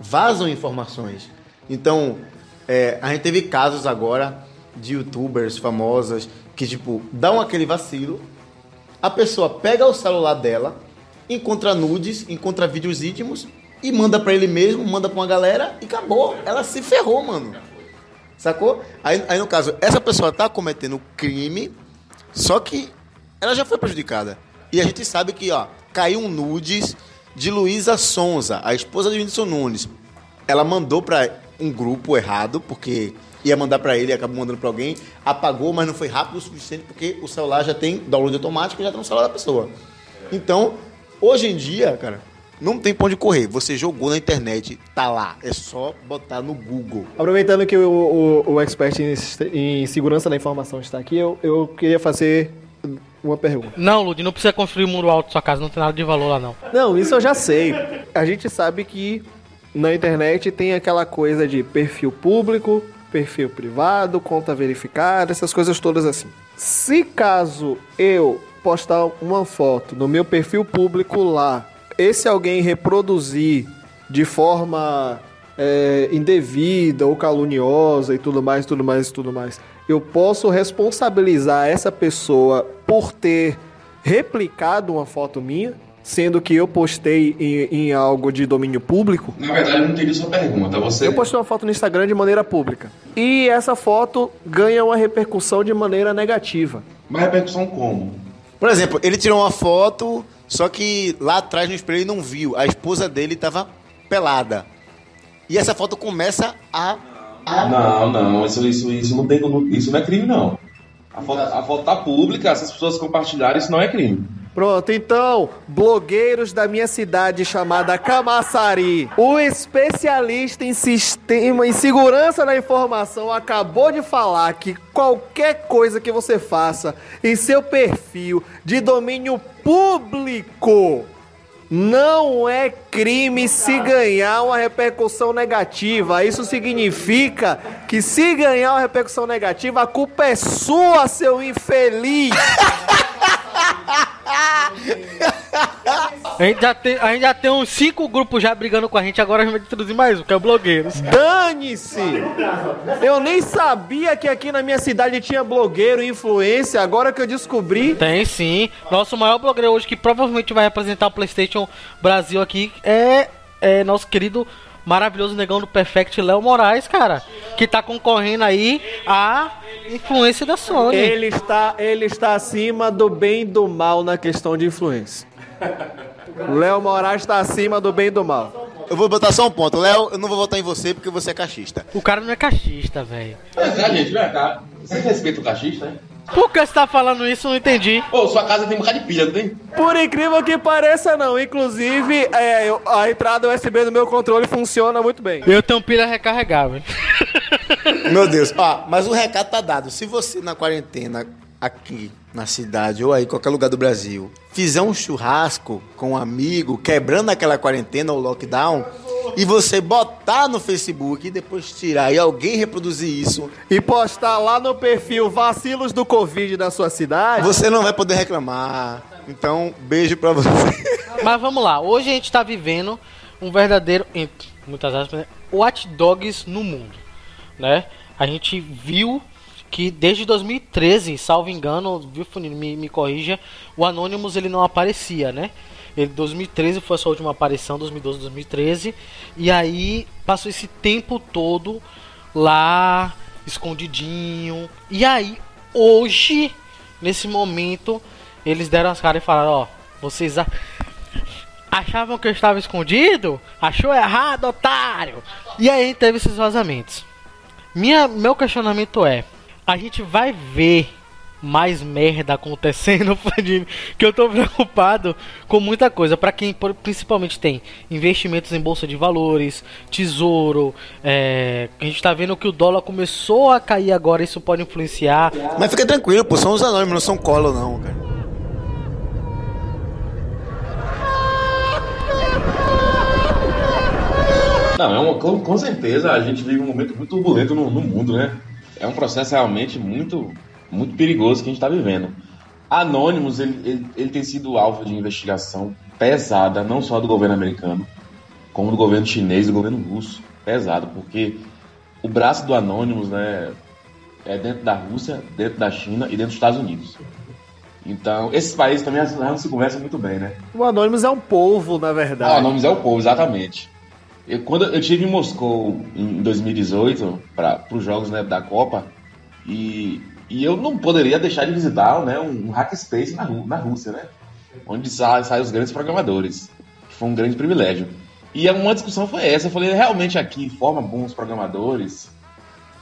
vazam informações. Então, é, a gente teve casos agora de youtubers famosas que, tipo, dão aquele vacilo, a pessoa pega o celular dela, encontra nudes, encontra vídeos íntimos e manda para ele mesmo, manda pra uma galera e acabou. Ela se ferrou, mano. Sacou? Aí, aí no caso, essa pessoa tá cometendo crime, só que ela já foi prejudicada. E a gente sabe que, ó, caiu um nudes de Luísa Sonza, a esposa de Whindersson Nunes. Ela mandou para um grupo errado, porque ia mandar para ele, acabou mandando para alguém, apagou, mas não foi rápido o suficiente porque o celular já tem download automático e já tá no celular da pessoa. Então, hoje em dia, cara, Não tem pra onde correr. Você jogou na internet, tá lá. É só botar no Google. Aproveitando que o, o, o expert em, em segurança da informação está aqui, eu, eu queria fazer uma pergunta. Não, Lud, não precisa construir um muro alto na sua casa, não tem nada de valor lá não. Não, isso eu já sei. A gente sabe que na internet tem aquela coisa de perfil público, perfil privado, conta verificada, essas coisas todas assim. Se caso eu postar uma foto no meu perfil público lá, esse alguém reproduzir de forma é, indevida ou caluniosa e tudo mais, tudo mais, tudo mais, eu posso responsabilizar essa pessoa por ter replicado uma foto minha, sendo que eu postei em, em algo de domínio público. Na verdade, eu não entendi sua pergunta. Você... Eu postei uma foto no Instagram de maneira pública. E essa foto ganha uma repercussão de maneira negativa. Mas repercussão como? Por exemplo, ele tirou uma foto, só que lá atrás no espelho ele não viu. A esposa dele tava pelada. E essa foto começa a. Não, não, isso, isso, isso, não, tem, isso não é crime, não. A foto, a foto tá pública, se as pessoas compartilharem, isso não é crime. Pronto, então, blogueiros da minha cidade chamada Camaçari, o especialista em sistema, em segurança da informação, acabou de falar que qualquer coisa que você faça em seu perfil de domínio público não é crime se ganhar uma repercussão negativa. Isso significa que se ganhar uma repercussão negativa, a culpa é sua, seu infeliz. Ainda tem, ainda tem uns cinco grupos já brigando com a gente, agora a gente vai introduzir mais um, que é o Blogueiros. Dane-se! Eu nem sabia que aqui na minha cidade tinha blogueiro e influência, agora que eu descobri. Tem sim. Nosso maior blogueiro hoje, que provavelmente vai representar o PlayStation Brasil aqui, é, é nosso querido maravilhoso negão do Perfect Léo Moraes, cara, que tá concorrendo aí a influência da Sony. Ele está, ele está acima do bem e do mal na questão de influência. Léo Moraes está acima do bem e do mal. Eu vou botar só um ponto. Léo, eu não vou votar em você porque você é cachista. O cara não é cachista, velho. É, gente, cá. Você respeita o cachista, né? Por que você tá falando isso? Eu não entendi. Ô, sua casa tem um bocado de pilha, não tem? Por incrível que pareça, não. Inclusive, é, eu- a entrada USB do meu controle funciona muito bem. Eu tenho pilha recarregável. Meu Deus. Ó, mas o recado tá dado. Se você na quarentena aqui na cidade ou aí em qualquer lugar do Brasil fizer um churrasco com um amigo, quebrando aquela quarentena ou lockdown, e você botar no Facebook e depois tirar e alguém reproduzir isso, E postar lá no perfil vacilos do Covid da sua cidade. você não vai poder reclamar. Então, beijo pra você. Mas vamos lá, hoje a gente tá vivendo um verdadeiro, entre muitas aspas, né, watch dogs no mundo, né? A gente viu que desde 2013, salvo engano, viu, Funino, me, me corrija, o Anonymous ele não aparecia, né? Ele 2013 foi a sua última aparição, 2012, 2013, e aí passou esse tempo todo lá escondidinho. E aí hoje, nesse momento, eles deram as caras e falaram, ó, vocês a- achavam que eu estava escondido? Achou errado, otário! E aí teve esses vazamentos. Minha, meu questionamento é: a gente vai ver mais merda acontecendo, que eu tô preocupado com muita coisa. Pra quem principalmente tem investimentos em bolsa de valores, tesouro, é, a gente tá vendo que o dólar começou a cair agora, isso pode influenciar. Mas fica tranquilo, pô, são os anônimos, não são colo não, cara. Não, é uma, com, com certeza a gente vive um momento muito turbulento no, no mundo, né? É um processo realmente muito, muito perigoso que a gente está vivendo. Anonymous, ele, ele, ele tem sido alvo de investigação pesada, não só do governo americano, como do governo chinês e do governo russo. Pesado, porque o braço do Anonymous, né, é dentro da Rússia, dentro da China e dentro dos Estados Unidos. Então, esses países também não se conversam muito bem, né? O Anonymous é um povo, na Ah, verdade. o nome é o povo, exatamente. Eu, quando eu estive em Moscou em 2018 para os jogos né, da Copa e, e eu não poderia deixar de visitar né, um, hackspace na, na Rússia, né? Onde sa- saem os grandes programadores, que foi um grande privilégio. E uma discussão foi essa, eu falei, realmente aqui forma bons programadores?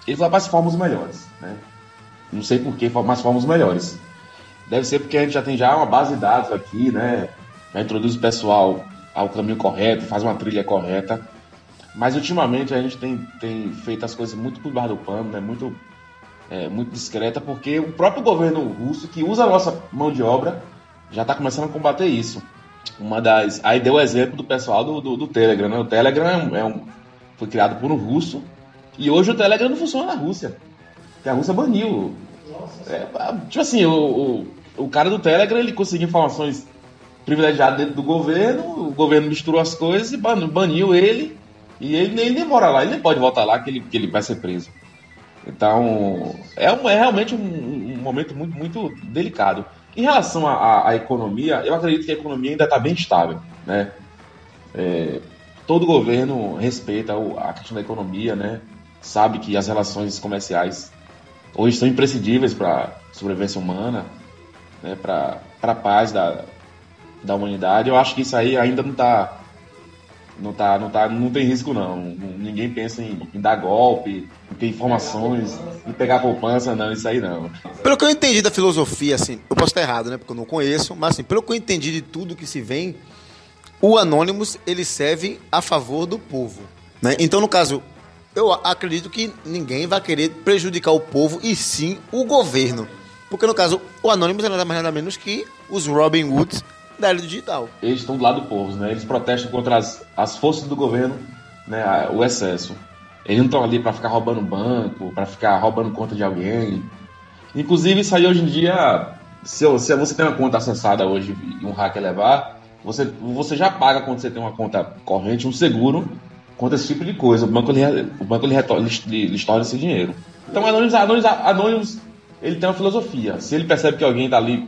Ele falou, mas forma os melhores, né? Não sei porquê, mas forma os melhores. Deve ser porque a gente já tem já uma base de dados aqui, né? Já introduz o pessoal ao caminho correto, faz uma trilha correta. Mas ultimamente a gente tem, tem feito as coisas muito por baixo do pano, né? muito, é, muito discreta, porque o próprio governo russo, que usa a nossa mão de obra, já está começando a combater isso. Uma das. Aí deu o exemplo do pessoal do, do, do Telegram. Né? O Telegram é um, é um- foi criado por um russo e hoje o Telegram não funciona na Rússia. Porque a Rússia baniu. É, tipo assim, o, o, o cara do Telegram ele conseguiu informações privilegiadas dentro do governo, o governo misturou as coisas e ban- baniu ele. E ele nem, mora lá, ele nem pode voltar lá que ele, que ele vai ser preso. Então, é, um- é realmente um, um momento muito, muito delicado. Em relação à- economia, eu acredito que a economia ainda está bem estável. Né? É, todo governo respeita a questão da economia, né? sabe que as relações comerciais hoje são imprescindíveis para a sobrevivência humana, né? para a paz da, da humanidade. Eu acho que isso aí ainda não está não tá, não tá, não tem risco não. Ninguém pensa em, em dar golpe, em ter informações, em pegar poupança, não, isso aí não. Pelo que eu entendi da filosofia, assim, eu posso estar errado, né? Porque eu não conheço, mas assim, pelo que eu entendi de tudo que se vem, o Anonymous, ele serve a favor do povo, né? Então, no caso, eu acredito que ninguém vai querer prejudicar o povo e sim o governo. Porque, no caso, o Anonymous é nada mais nada menos que os Robin Hoods da era digital. Eles estão do lado do povo, né? Eles protestam contra as, as forças do governo, né? O excesso. Eles não estão ali para ficar roubando banco, para ficar roubando conta de alguém. Inclusive, isso aí hoje em dia, se, se você tem uma conta acessada hoje e um hacker levar, você, você já paga quando você tem uma conta corrente, um seguro, contra esse tipo de coisa. O banco, ele, o banco ele, retorna, ele, estoura esse dinheiro. Então, Anonymous, Anonymous, Anonymous, ele tem uma filosofia. Se ele percebe que alguém tá ali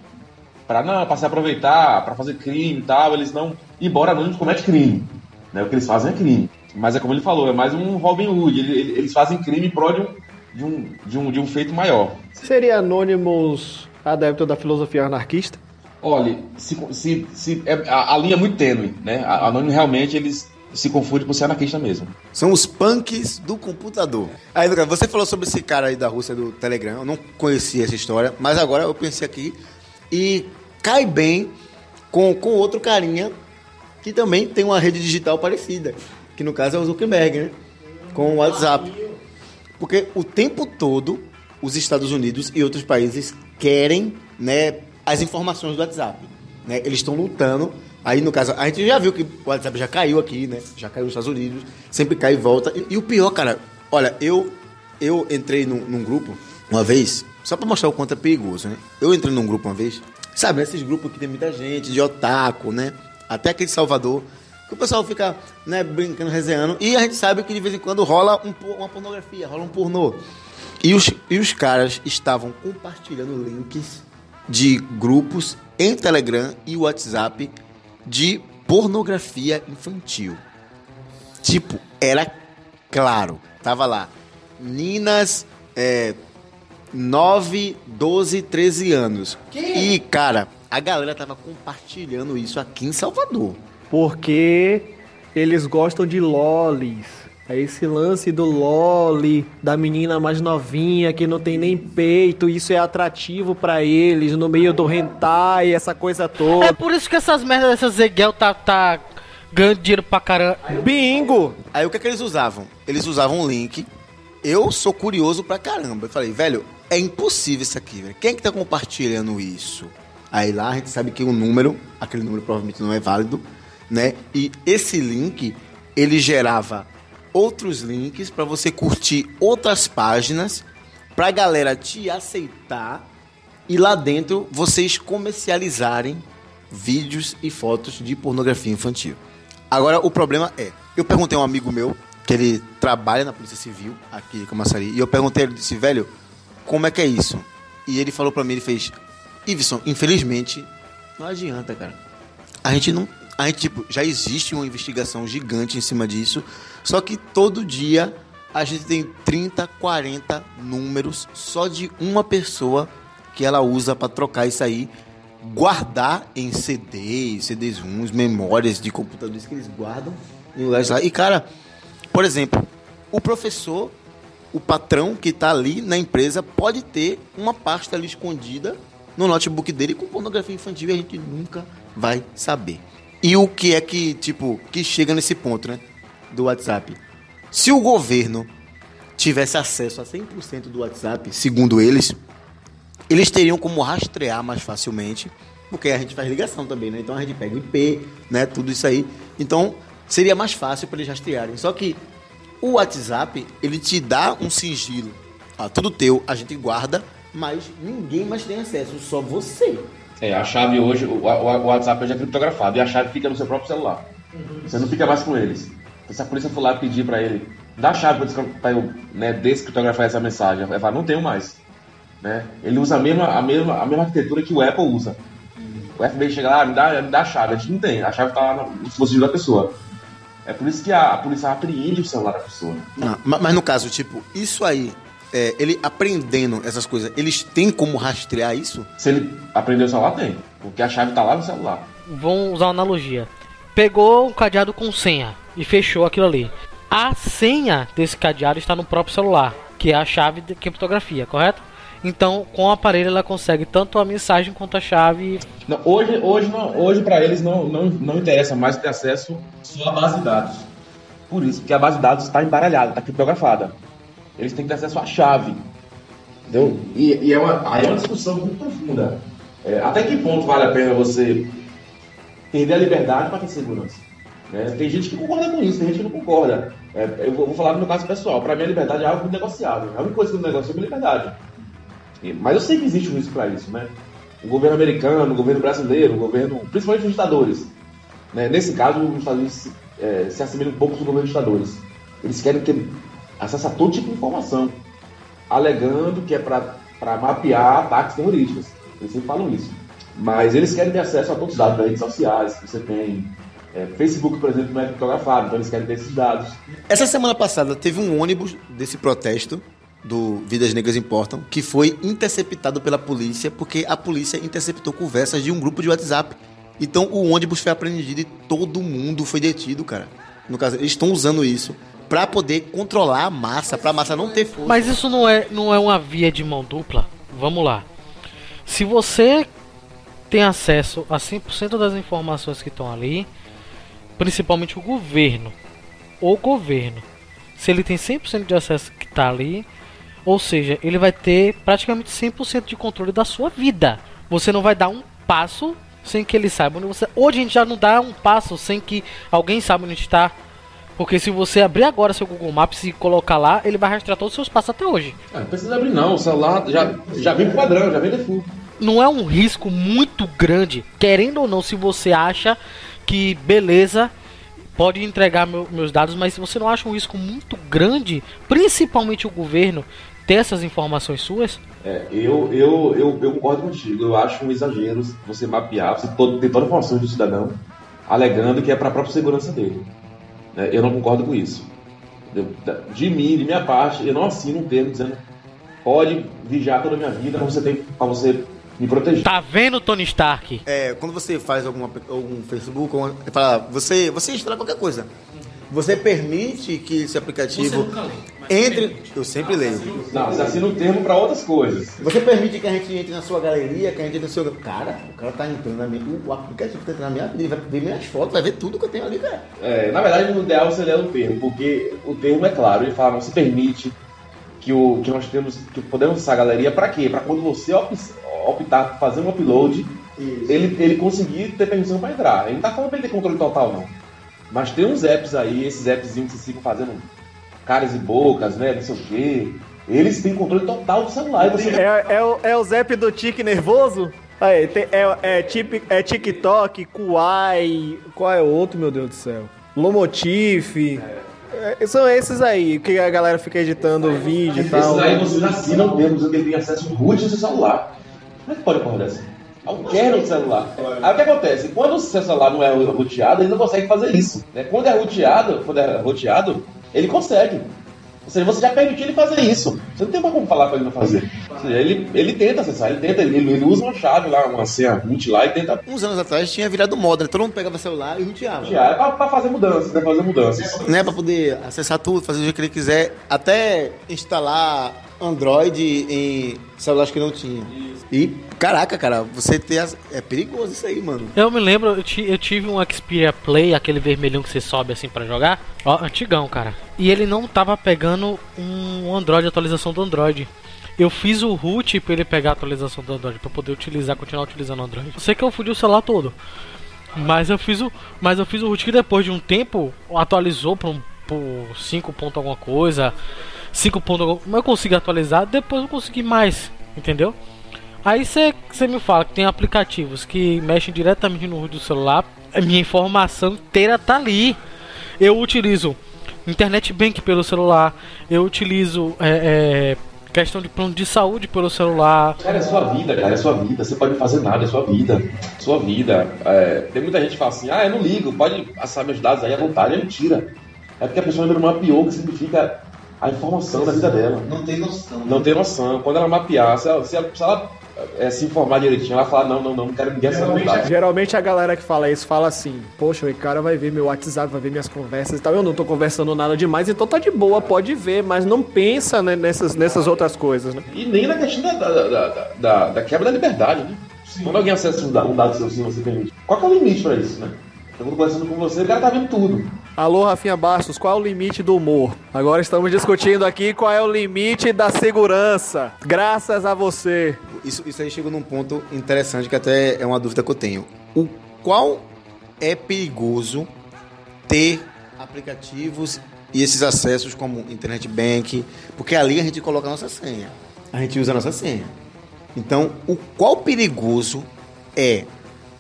para não, para se aproveitar, para fazer crime e tal, eles não, embora Anonymous comete crime, né? O que eles fazem é crime. Mas é como ele falou, é mais um Robin Hood. Ele- ele- Eles fazem crime em prol de um, de um, de um, de um feito maior. Seria Anonymous adepto da filosofia anarquista? Olha, se, se, se, é- a, a linha é muito tênue, né? A, Anonymous realmente eles se confundem por ser anarquista mesmo. São os punks do computador. Aí, Lucas, você falou sobre esse cara aí da Rússia do Telegram. Eu não conhecia essa história, mas agora eu pensei aqui e cai bem com, com outro carinha que também tem uma rede digital parecida, que no caso é o Zuckerberg, né? Com o WhatsApp. Porque o tempo todo os Estados Unidos e outros países querem, né, as informações do WhatsApp, né? Eles estão lutando. Aí no caso, a gente já viu que o WhatsApp já caiu aqui, né? Já caiu nos Estados Unidos, sempre cai e volta. E, e o pior, cara, olha, eu eu entrei num, num grupo uma vez, só pra mostrar o quanto é perigoso, né? Eu entrei num grupo uma vez, sabe, nesses grupos que tem muita gente, de otaku, né? Até aqui de Salvador, que o pessoal fica, né, brincando, resenhando, e a gente sabe que de vez em quando rola um uma pornografia, rola um pornô. E os, e os caras estavam compartilhando links de grupos em Telegram e WhatsApp de pornografia infantil. Tipo, era claro. Tava lá. Meninas é, 9, 12, 13 anos. E, cara, a galera tava compartilhando isso aqui em Salvador. Porque eles gostam de lolis. É esse lance do loli, da menina mais novinha que não tem nem peito, isso é atrativo pra eles no meio do hentai, essa coisa É toda. por isso que essas merdas dessas Zegel tá, tá ganhando dinheiro pra caramba. Bingo! Aí o que é que eles usavam? Eles usavam um link. Eu sou curioso pra caramba. Eu falei, velho, é impossível isso aqui, velho. Quem é que tá compartilhando isso? Aí lá a gente sabe que o número, aquele número provavelmente não é válido, né? E esse link, ele gerava outros links pra você curtir outras páginas, pra galera te aceitar e lá dentro vocês comercializarem vídeos e fotos de pornografia infantil. Agora, o problema é, eu perguntei a um amigo meu, que ele trabalha na Polícia Civil, aqui em Camaçari, e eu perguntei, ele disse, velho, como é que é isso? E ele falou pra mim, ele fez, Iveson, infelizmente, não adianta, cara. A gente não, a gente, tipo, já existe uma investigação gigante em cima disso, só que todo dia a gente tem 30, 40 números só de uma pessoa que ela usa pra trocar isso aí, guardar em CDs, CDs ROMs, memórias de computadores que eles guardam em lugares lá. E cara, por exemplo, o professor, o patrão que tá ali na empresa pode ter uma pasta ali escondida no notebook dele com pornografia infantil e a gente nunca vai saber. E o que é que, tipo, que chega nesse ponto, né? Do WhatsApp. Se o governo tivesse acesso a 100% do WhatsApp, segundo eles, eles teriam como rastrear mais facilmente, porque a gente faz ligação também, né? Então a gente pega o IP, né? Tudo isso aí. Então seria mais fácil para eles rastrearem. Só que o WhatsApp, ele te dá um sigilo. Ah, tudo teu, a gente guarda, mas ninguém mais tem acesso, só você. É, a chave hoje, o, o- o WhatsApp hoje é criptografado e a chave fica no seu próprio celular. Você não fica mais com eles. Então, se a polícia for lá pedir pra ele, dá a chave pra eu né, descriptografar essa mensagem, ele fala, não tenho mais. Né? Ele usa a mesma, a, mesma, a mesma arquitetura que o Apple usa. O FBI chega lá, me dá, me dá a chave. A gente não tem, a chave tá lá no no dispositivo da pessoa. É por isso que a, a polícia apreende o celular da pessoa. Não, ma- mas no caso, tipo, isso aí, é, ele aprendendo essas coisas, eles têm como rastrear isso? Se ele aprender o celular, tem. Porque a chave tá lá no celular. Vamos usar uma analogia. Pegou um cadeado com senha e fechou aquilo ali. A senha desse cadeado está no próprio celular, que é a chave de criptografia, correto? Então, com o aparelho ela consegue tanto a mensagem quanto a chave. Não, hoje, hoje, não, hoje para eles não, não, não interessa mais ter acesso só à base de dados. Por isso, porque a base de dados está embaralhada, está criptografada. Eles têm que ter acesso à chave. Entendeu? E, e é, uma, aí é uma discussão muito profunda. É, até que ponto vale a pena você perder a liberdade para ter segurança? né? Tem gente que concorda com isso, tem gente que não concorda. É, eu vou, vou falar no meu caso pessoal. Para mim, a liberdade é algo negociável. A única coisa que eu negocio é a minha liberdade. Mas eu sei que existe um risco para isso, né? O governo americano, o governo brasileiro, o governo, principalmente os ditadores. Né? Nesse caso, os Estados Unidos se, é, se assemelham um pouco dos governos ditadores. Eles querem ter acesso a todo tipo de informação, alegando que é para mapear ataques terroristas. Eles sempre falam isso. Mas eles querem ter acesso a todos os dados das redes sociais que você tem. É, Facebook, por exemplo, não é criptografado, então eles querem ter esses dados. Essa semana passada teve um ônibus desse protesto do Vidas Negras Importam que foi interceptado pela polícia porque a polícia interceptou conversas de um grupo de WhatsApp. Então o ônibus foi apreendido e todo mundo foi detido, cara. No caso, eles estão usando isso pra poder controlar a massa, pra massa não ter força. Mas isso não é, não é uma via de mão dupla? Vamos lá. Se você tem acesso a 100% das informações que estão ali, principalmente o governo, o governo, se ele tem 100% de acesso que está ali, ou seja, ele vai ter praticamente 100% de controle da sua vida. Você não vai dar um passo sem que ele saiba onde você. Hoje a gente já não dá um passo sem que alguém saiba onde está. Porque se você abrir agora seu Google Maps e colocar lá, ele vai rastrear todos os seus passos até hoje. Ah, não precisa abrir não, o celular já, já vem padrão, já vem default. Não é um risco muito grande, querendo ou não, se você acha que beleza, pode entregar meu- meus dados, mas se você não acha um risco muito grande, principalmente o governo, ter essas informações suas, É, eu, eu, eu, eu concordo contigo. Eu acho um exagero você mapear, você todo, ter toda a informação do cidadão, alegando que é para a própria segurança dele. Né, Eu não concordo com isso. Eu- de mim, de minha parte, eu não assino um termo dizendo pode vigiar toda a minha vida para você, ter- pra você me proteger. tá vendo, Tony Stark? É, quando você faz alguma, algum Facebook, fala, você, você instala qualquer coisa. Você permite que esse aplicativo entre. Eu sempre leio. Não, você assina um termo para outras coisas. Você permite que a gente entre na sua galeria, que a gente entre no seu. Cara, o cara tá entrando na minha. O aplicativo tá entrando na minha vida, ele vai ver minhas fotos, vai ver tudo que eu tenho ali, cara. É, na verdade, o ideal você ler o termo, porque o termo é claro, ele fala, não se permite que, o, que nós temos, que podemos usar a galeria para quê? Para quando você op- optar por fazer um upload, ele, ele conseguir ter permissão para entrar. Ele não tá falando pra ele ter controle total, não. Mas tem uns apps aí, esses appzinhos que vocês ficam fazendo caras e bocas, né, não sei o quê. Eles têm controle total do celular. Você É, é, o, é o Zep do tique nervoso? Aí, tem- é, é, tip, é TikTok, Kuai. Qual é o outro, meu Deus do céu? Lomotif. É, são esses aí, que a galera fica editando vídeo e tal. Esses aí vocês assinam o que ele tem acesso root no seu celular. Como é que pode acordar assim? Qualquer no celular. Aí o que acontece? Quando o seu celular não é roteado, ele não consegue fazer isso. né? Quando é roteado, quando é roteado, ele consegue. Ou seja, você já permitiu ele fazer isso. Você não tem mais como falar pra ele não fazer. Ou seja, ele, ele tenta acessar, ele tenta, ele, ele usa uma chave lá, uma senha root lá e tenta Uns anos atrás tinha virado moda, né? todo mundo pegava celular e roteava. rotear. É pra, pra fazer mudanças, né? Fazer mudanças. Né, pra poder acessar tudo, fazer o que ele quiser, até instalar Android em celulares que não tinha. E, caraca, cara, você ter as... É perigoso isso aí, mano. Eu me lembro, eu, eu tive um Xperia Play, aquele vermelhão que você sobe assim pra jogar. Ó, antigão, cara. E ele não tava pegando um Android, atualização do Android. Eu fiz o root pra ele pegar a atualização do Android, pra poder utilizar, continuar utilizando o Android. Sei que eu fudi o celular todo. Mas eu fiz o, mas eu fiz o root que depois de um tempo atualizou para um por 5 ponto alguma coisa, 5 ponto mas eu consegui atualizar, depois eu consegui mais, entendeu? Aí você me fala que tem aplicativos que mexem diretamente no do celular, a minha informação inteira tá ali. Eu utilizo internet bank pelo celular, eu utilizo é, é, questão de plano de saúde pelo celular, Cara, é sua vida, cara, é sua vida. Você pode fazer nada, é sua vida. Sua vida. É, tem muita gente que fala assim, ah, eu não ligo, pode passar meus dados aí à vontade. É mentira. É porque a pessoa ainda não mapeou que significa a informação da vida dela. Não tem noção. Não tem noção. Quando ela mapear, se ela se, ela, se, ela, é, se informar direitinho, ela fala, não, não, não, não quero ninguém meus dados. Geralmente a galera que fala isso fala assim: Poxa, o cara vai ver meu WhatsApp, vai ver minhas conversas e tal. Eu não tô conversando nada demais, então tá de boa, pode ver, mas não pensa né, nessas, nessas outras coisas, né? E nem na questão da, da, da, da, da quebra da liberdade, né? Quando alguém acessa um da- dado seu sem você permite. Qual que é o limite pra isso, né? Eu tô conversando com você, o cara tá vendo tudo. Alô, Rafinha Bastos, qual é o limite do humor? Agora estamos discutindo aqui qual é o limite da segurança. Graças a você. Isso, isso aí chegou num ponto interessante que até é uma dúvida que eu tenho. O qual é perigoso ter aplicativos e esses acessos como internet bank, porque ali a gente coloca a nossa senha. A gente usa a nossa senha. Então, o qual perigoso é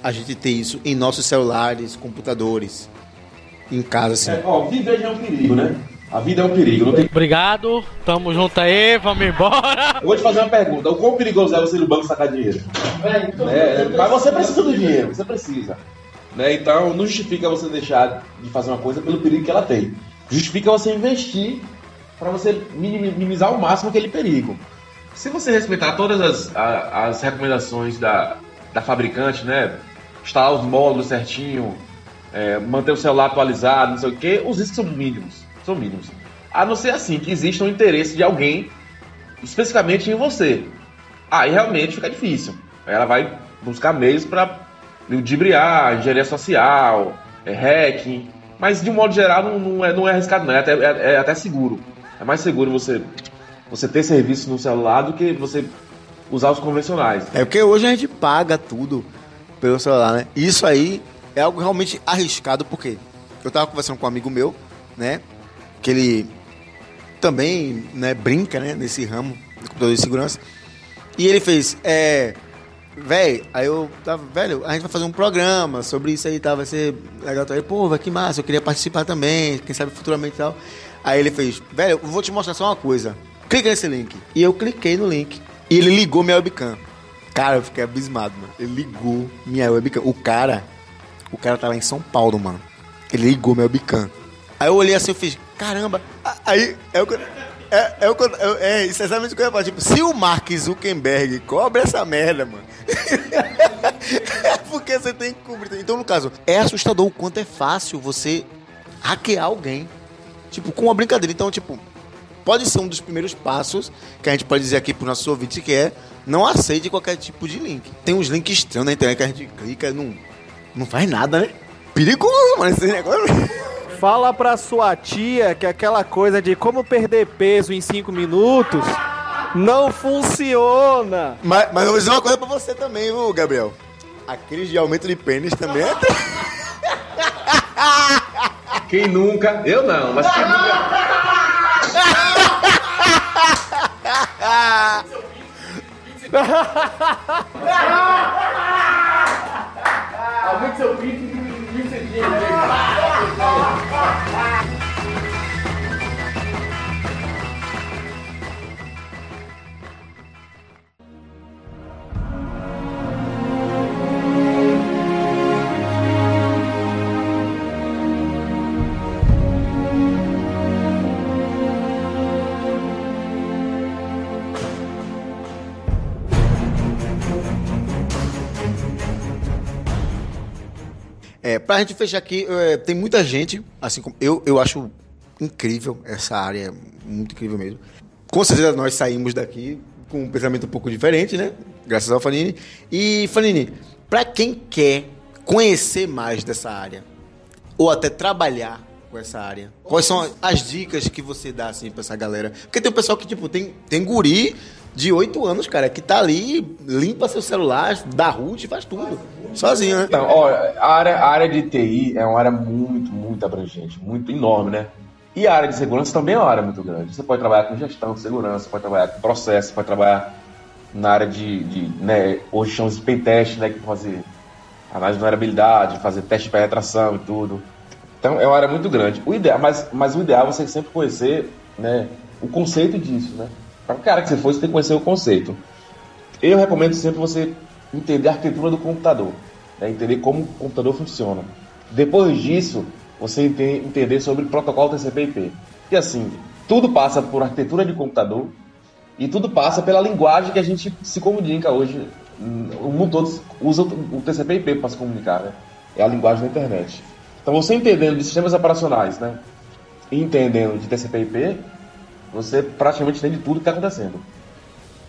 a gente ter isso em nossos celulares, computadores, em casa assim? É, ó, viver já é um perigo, né? A vida é um perigo. Não tem... Obrigado, tamo junto aí, vamos embora. Eu vou te fazer uma pergunta. O quão perigoso é você ir no banco sacar dinheiro? É, mas você precisa do dinheiro, você precisa. Né? Então, não justifica você deixar de fazer uma coisa pelo perigo que ela tem. Justifica você investir para você minimi- minimizar ao máximo aquele perigo. Se você respeitar todas as, a- as recomendações da, da fabricante, né? Instalar os módulos certinho, é, manter o celular atualizado, não sei o que, os riscos são mínimos. São mínimos. A não ser assim que exista um interesse de alguém especificamente em você. Aí realmente fica difícil. Ela vai buscar meios para ludibriar, engenharia social, é, hacking. Mas de um modo geral não, não é, não é arriscado, não. É até, é- é até seguro. É mais seguro você, você ter serviço no celular do que você usar os convencionais. É porque hoje a gente paga tudo pelo celular, né? Isso aí é algo realmente arriscado, porque eu tava conversando com um amigo meu, né? Que ele também né, brinca, né? Nesse ramo de computador de segurança. E ele fez, é. Véi, aí eu tava, velho, a gente vai fazer um programa sobre isso aí tal, vai ser legal. Aí, pô, vai que massa, eu queria participar também, quem sabe futuramente e tal. Aí ele fez, velho, eu vou te mostrar só uma coisa. Clica nesse link. E eu cliquei no link. E ele ligou minha webcam. Cara, eu fiquei abismado, mano. Ele ligou minha webcam. O cara, o cara tá lá em São Paulo, mano. Ele ligou minha webcam. Aí eu olhei assim e fiz, caramba. Aí, é o eu- é, é, o é, é, é exatamente o que eu ia falar. Tipo, se o Mark Zuckerberg cobre essa merda, mano. é porque você tem que cobrir. Então, no caso, é assustador o quanto é fácil você hackear alguém. Tipo, com uma brincadeira. Então, tipo, pode ser um dos primeiros passos que a gente pode dizer aqui para nossos ouvintes que é não aceite qualquer tipo de link. Tem uns links estranhos na internet que a gente clica não, não faz nada, né? Perigoso, mano, esse negócio. Fala pra sua tia que aquela coisa de como perder peso em 5 minutos não funciona. Mas, mas eu vou dizer uma coisa pra você também, viu, Gabriel? A crise de aumento de pênis também é. Quem nunca? Eu não, mas quem nunca. we took we É, pra gente fechar aqui, é, tem muita gente, assim como eu, eu acho incrível essa área, muito incrível mesmo. com certeza nós saímos daqui com um pensamento um pouco diferente, né? Graças ao Fanini. E, Fanini, para quem quer conhecer mais dessa área, ou até trabalhar com essa área, quais são as dicas que você dá, assim, pra essa galera? Porque tem um pessoal que, tipo, tem, tem guri de 8 anos, cara, que tá ali, limpa seu celular, dá root, faz tudo. Sozinho, né? Então, ó, a área, a área de TI é uma área muito, muito abrangente, muito enorme, né? E a área de segurança também é uma área muito grande. Você pode trabalhar com gestão de segurança, pode trabalhar com processo, pode trabalhar na área de, de né, hoje chamamos de pen test, né, que fazer análise de vulnerabilidade, fazer teste de penetração e tudo. Então é uma área muito grande. O ideal, mas, mas o ideal é você sempre conhecer, né, o conceito disso, né? Para o cara que você for, você tem que conhecer o conceito. Eu recomendo sempre você entender a arquitetura do computador, né, entender como o computador funciona. Depois disso, você ente- entender sobre protocolo TCP/IP. E assim, tudo passa por arquitetura de computador e tudo passa pela linguagem que a gente se comunica hoje. O mundo todo usa o TCP/IP para se comunicar, né? É a linguagem da internet. Então, você entendendo de sistemas operacionais, né? E entendendo de TCP/IP, você praticamente entende tudo que está acontecendo.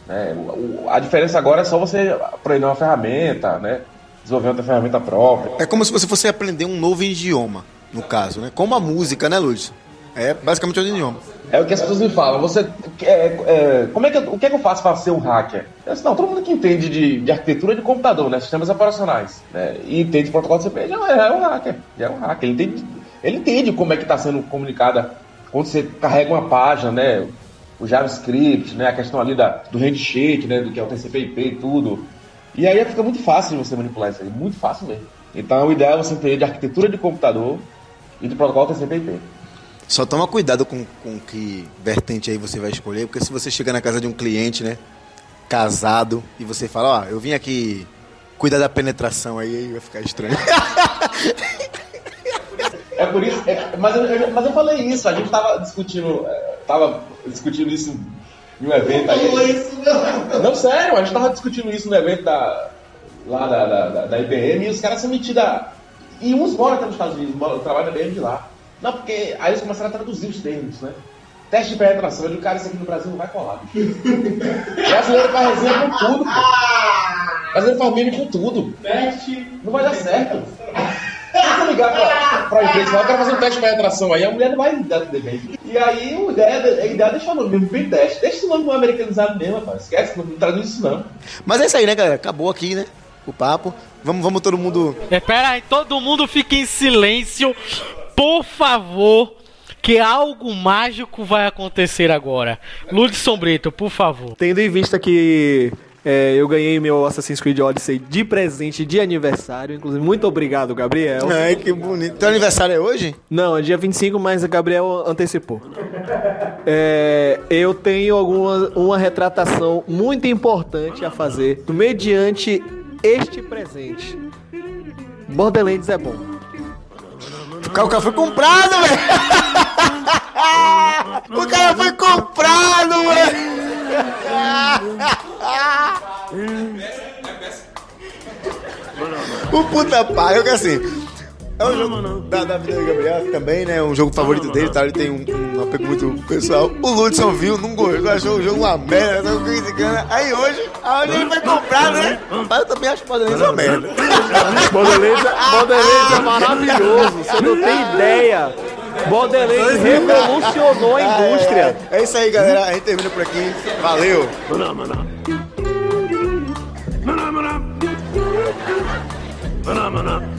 né? O- a diferença agora é só você aprender uma ferramenta, né? Desenvolver outra ferramenta própria. É como se você fosse aprender um novo idioma, no caso, né? Como a música, né, Lúcio? É basicamente outro idioma. É o que as pessoas me falam. Você, é, é, como é que, eu- o que é que eu faço para ser um hacker? Eu disse, não, todo mundo que entende de, de arquitetura de computador, né, sistemas operacionais, né, e entende protocolo de CP, já é, é um hacker. Já é um hacker. Ele entende, ele entende como é que está sendo comunicada quando você carrega uma página, né, o JavaScript, né, a questão ali da, do handshake, né, do que é o TCP/IP e tudo. E aí fica muito fácil você manipular isso aí, muito fácil mesmo. Então o ideal é você entender de arquitetura de computador e de protocolo TCP/IP. Só toma cuidado com, com que vertente aí você vai escolher, porque se você chegar na casa de um cliente, né, casado, e você fala, ó, eu vim aqui cuidar da penetração aí vai ficar estranho. É por isso, é- mas, eu, mas eu falei isso, a gente tava discutindo, é, tava discutindo isso em um evento aí. Não, sério, a gente tava discutindo isso no evento da, lá da, da, da, da IBM e os caras são metidos a. E uns moram até nos Estados Unidos, moram, trabalham na IBM de lá. Não, porque aí eles começaram a traduzir os termos, né? Teste de penetração, eu digo, cara, isso aqui no Brasil não vai colar. bicho. Brasileiro faz resenha com tudo, pô. Brasileiro faz meme com tudo. Não vai dar certo. Ligar pra, pra empresa e falar, eu quero fazer um teste de penetração aí, a mulher não vai dar tudo bem. E aí a ideia, a ideia é deixar o nome mesmo, bem teste. Deixa esse nome americanizado mesmo, rapaz. Esquece, não traduz isso não. Mas é isso aí, né, galera? Acabou aqui, né, o papo. Vamos, vamos todo mundo... É, pera aí, todo mundo fique em silêncio, por favor, que algo mágico vai acontecer agora. Ludson Brito, por favor. Tendo em vista que é, eu ganhei meu Assassin's Creed Odyssey de presente de aniversário, inclusive, muito obrigado, Gabriel. Ai, que bonito. Teu aniversário é hoje? Não, é dia 25, mas o Gabriel antecipou. É, eu tenho alguma uma retratação muito importante a fazer mediante este presente. Borderlands é bom. O cara foi comprado, velho! o cara foi comprado, velho! o puta pariu que assim. É um jogo da, da vida do Gabriel também, né? Um jogo favorito dele, tá? Ele tem um, um apego muito pessoal. O Ludson viu, não gostou, achou o jogo uma merda, tá criticando. Aí hoje, aonde ele foi comprar, né? Mas eu também acho o Borderlands uma merda. Borderlands, Borderlands é maravilhoso, você não tem ideia. Borderlands revolucionou a indústria. É, é isso aí, galera. A gente termina por aqui. Valeu! Phenomena.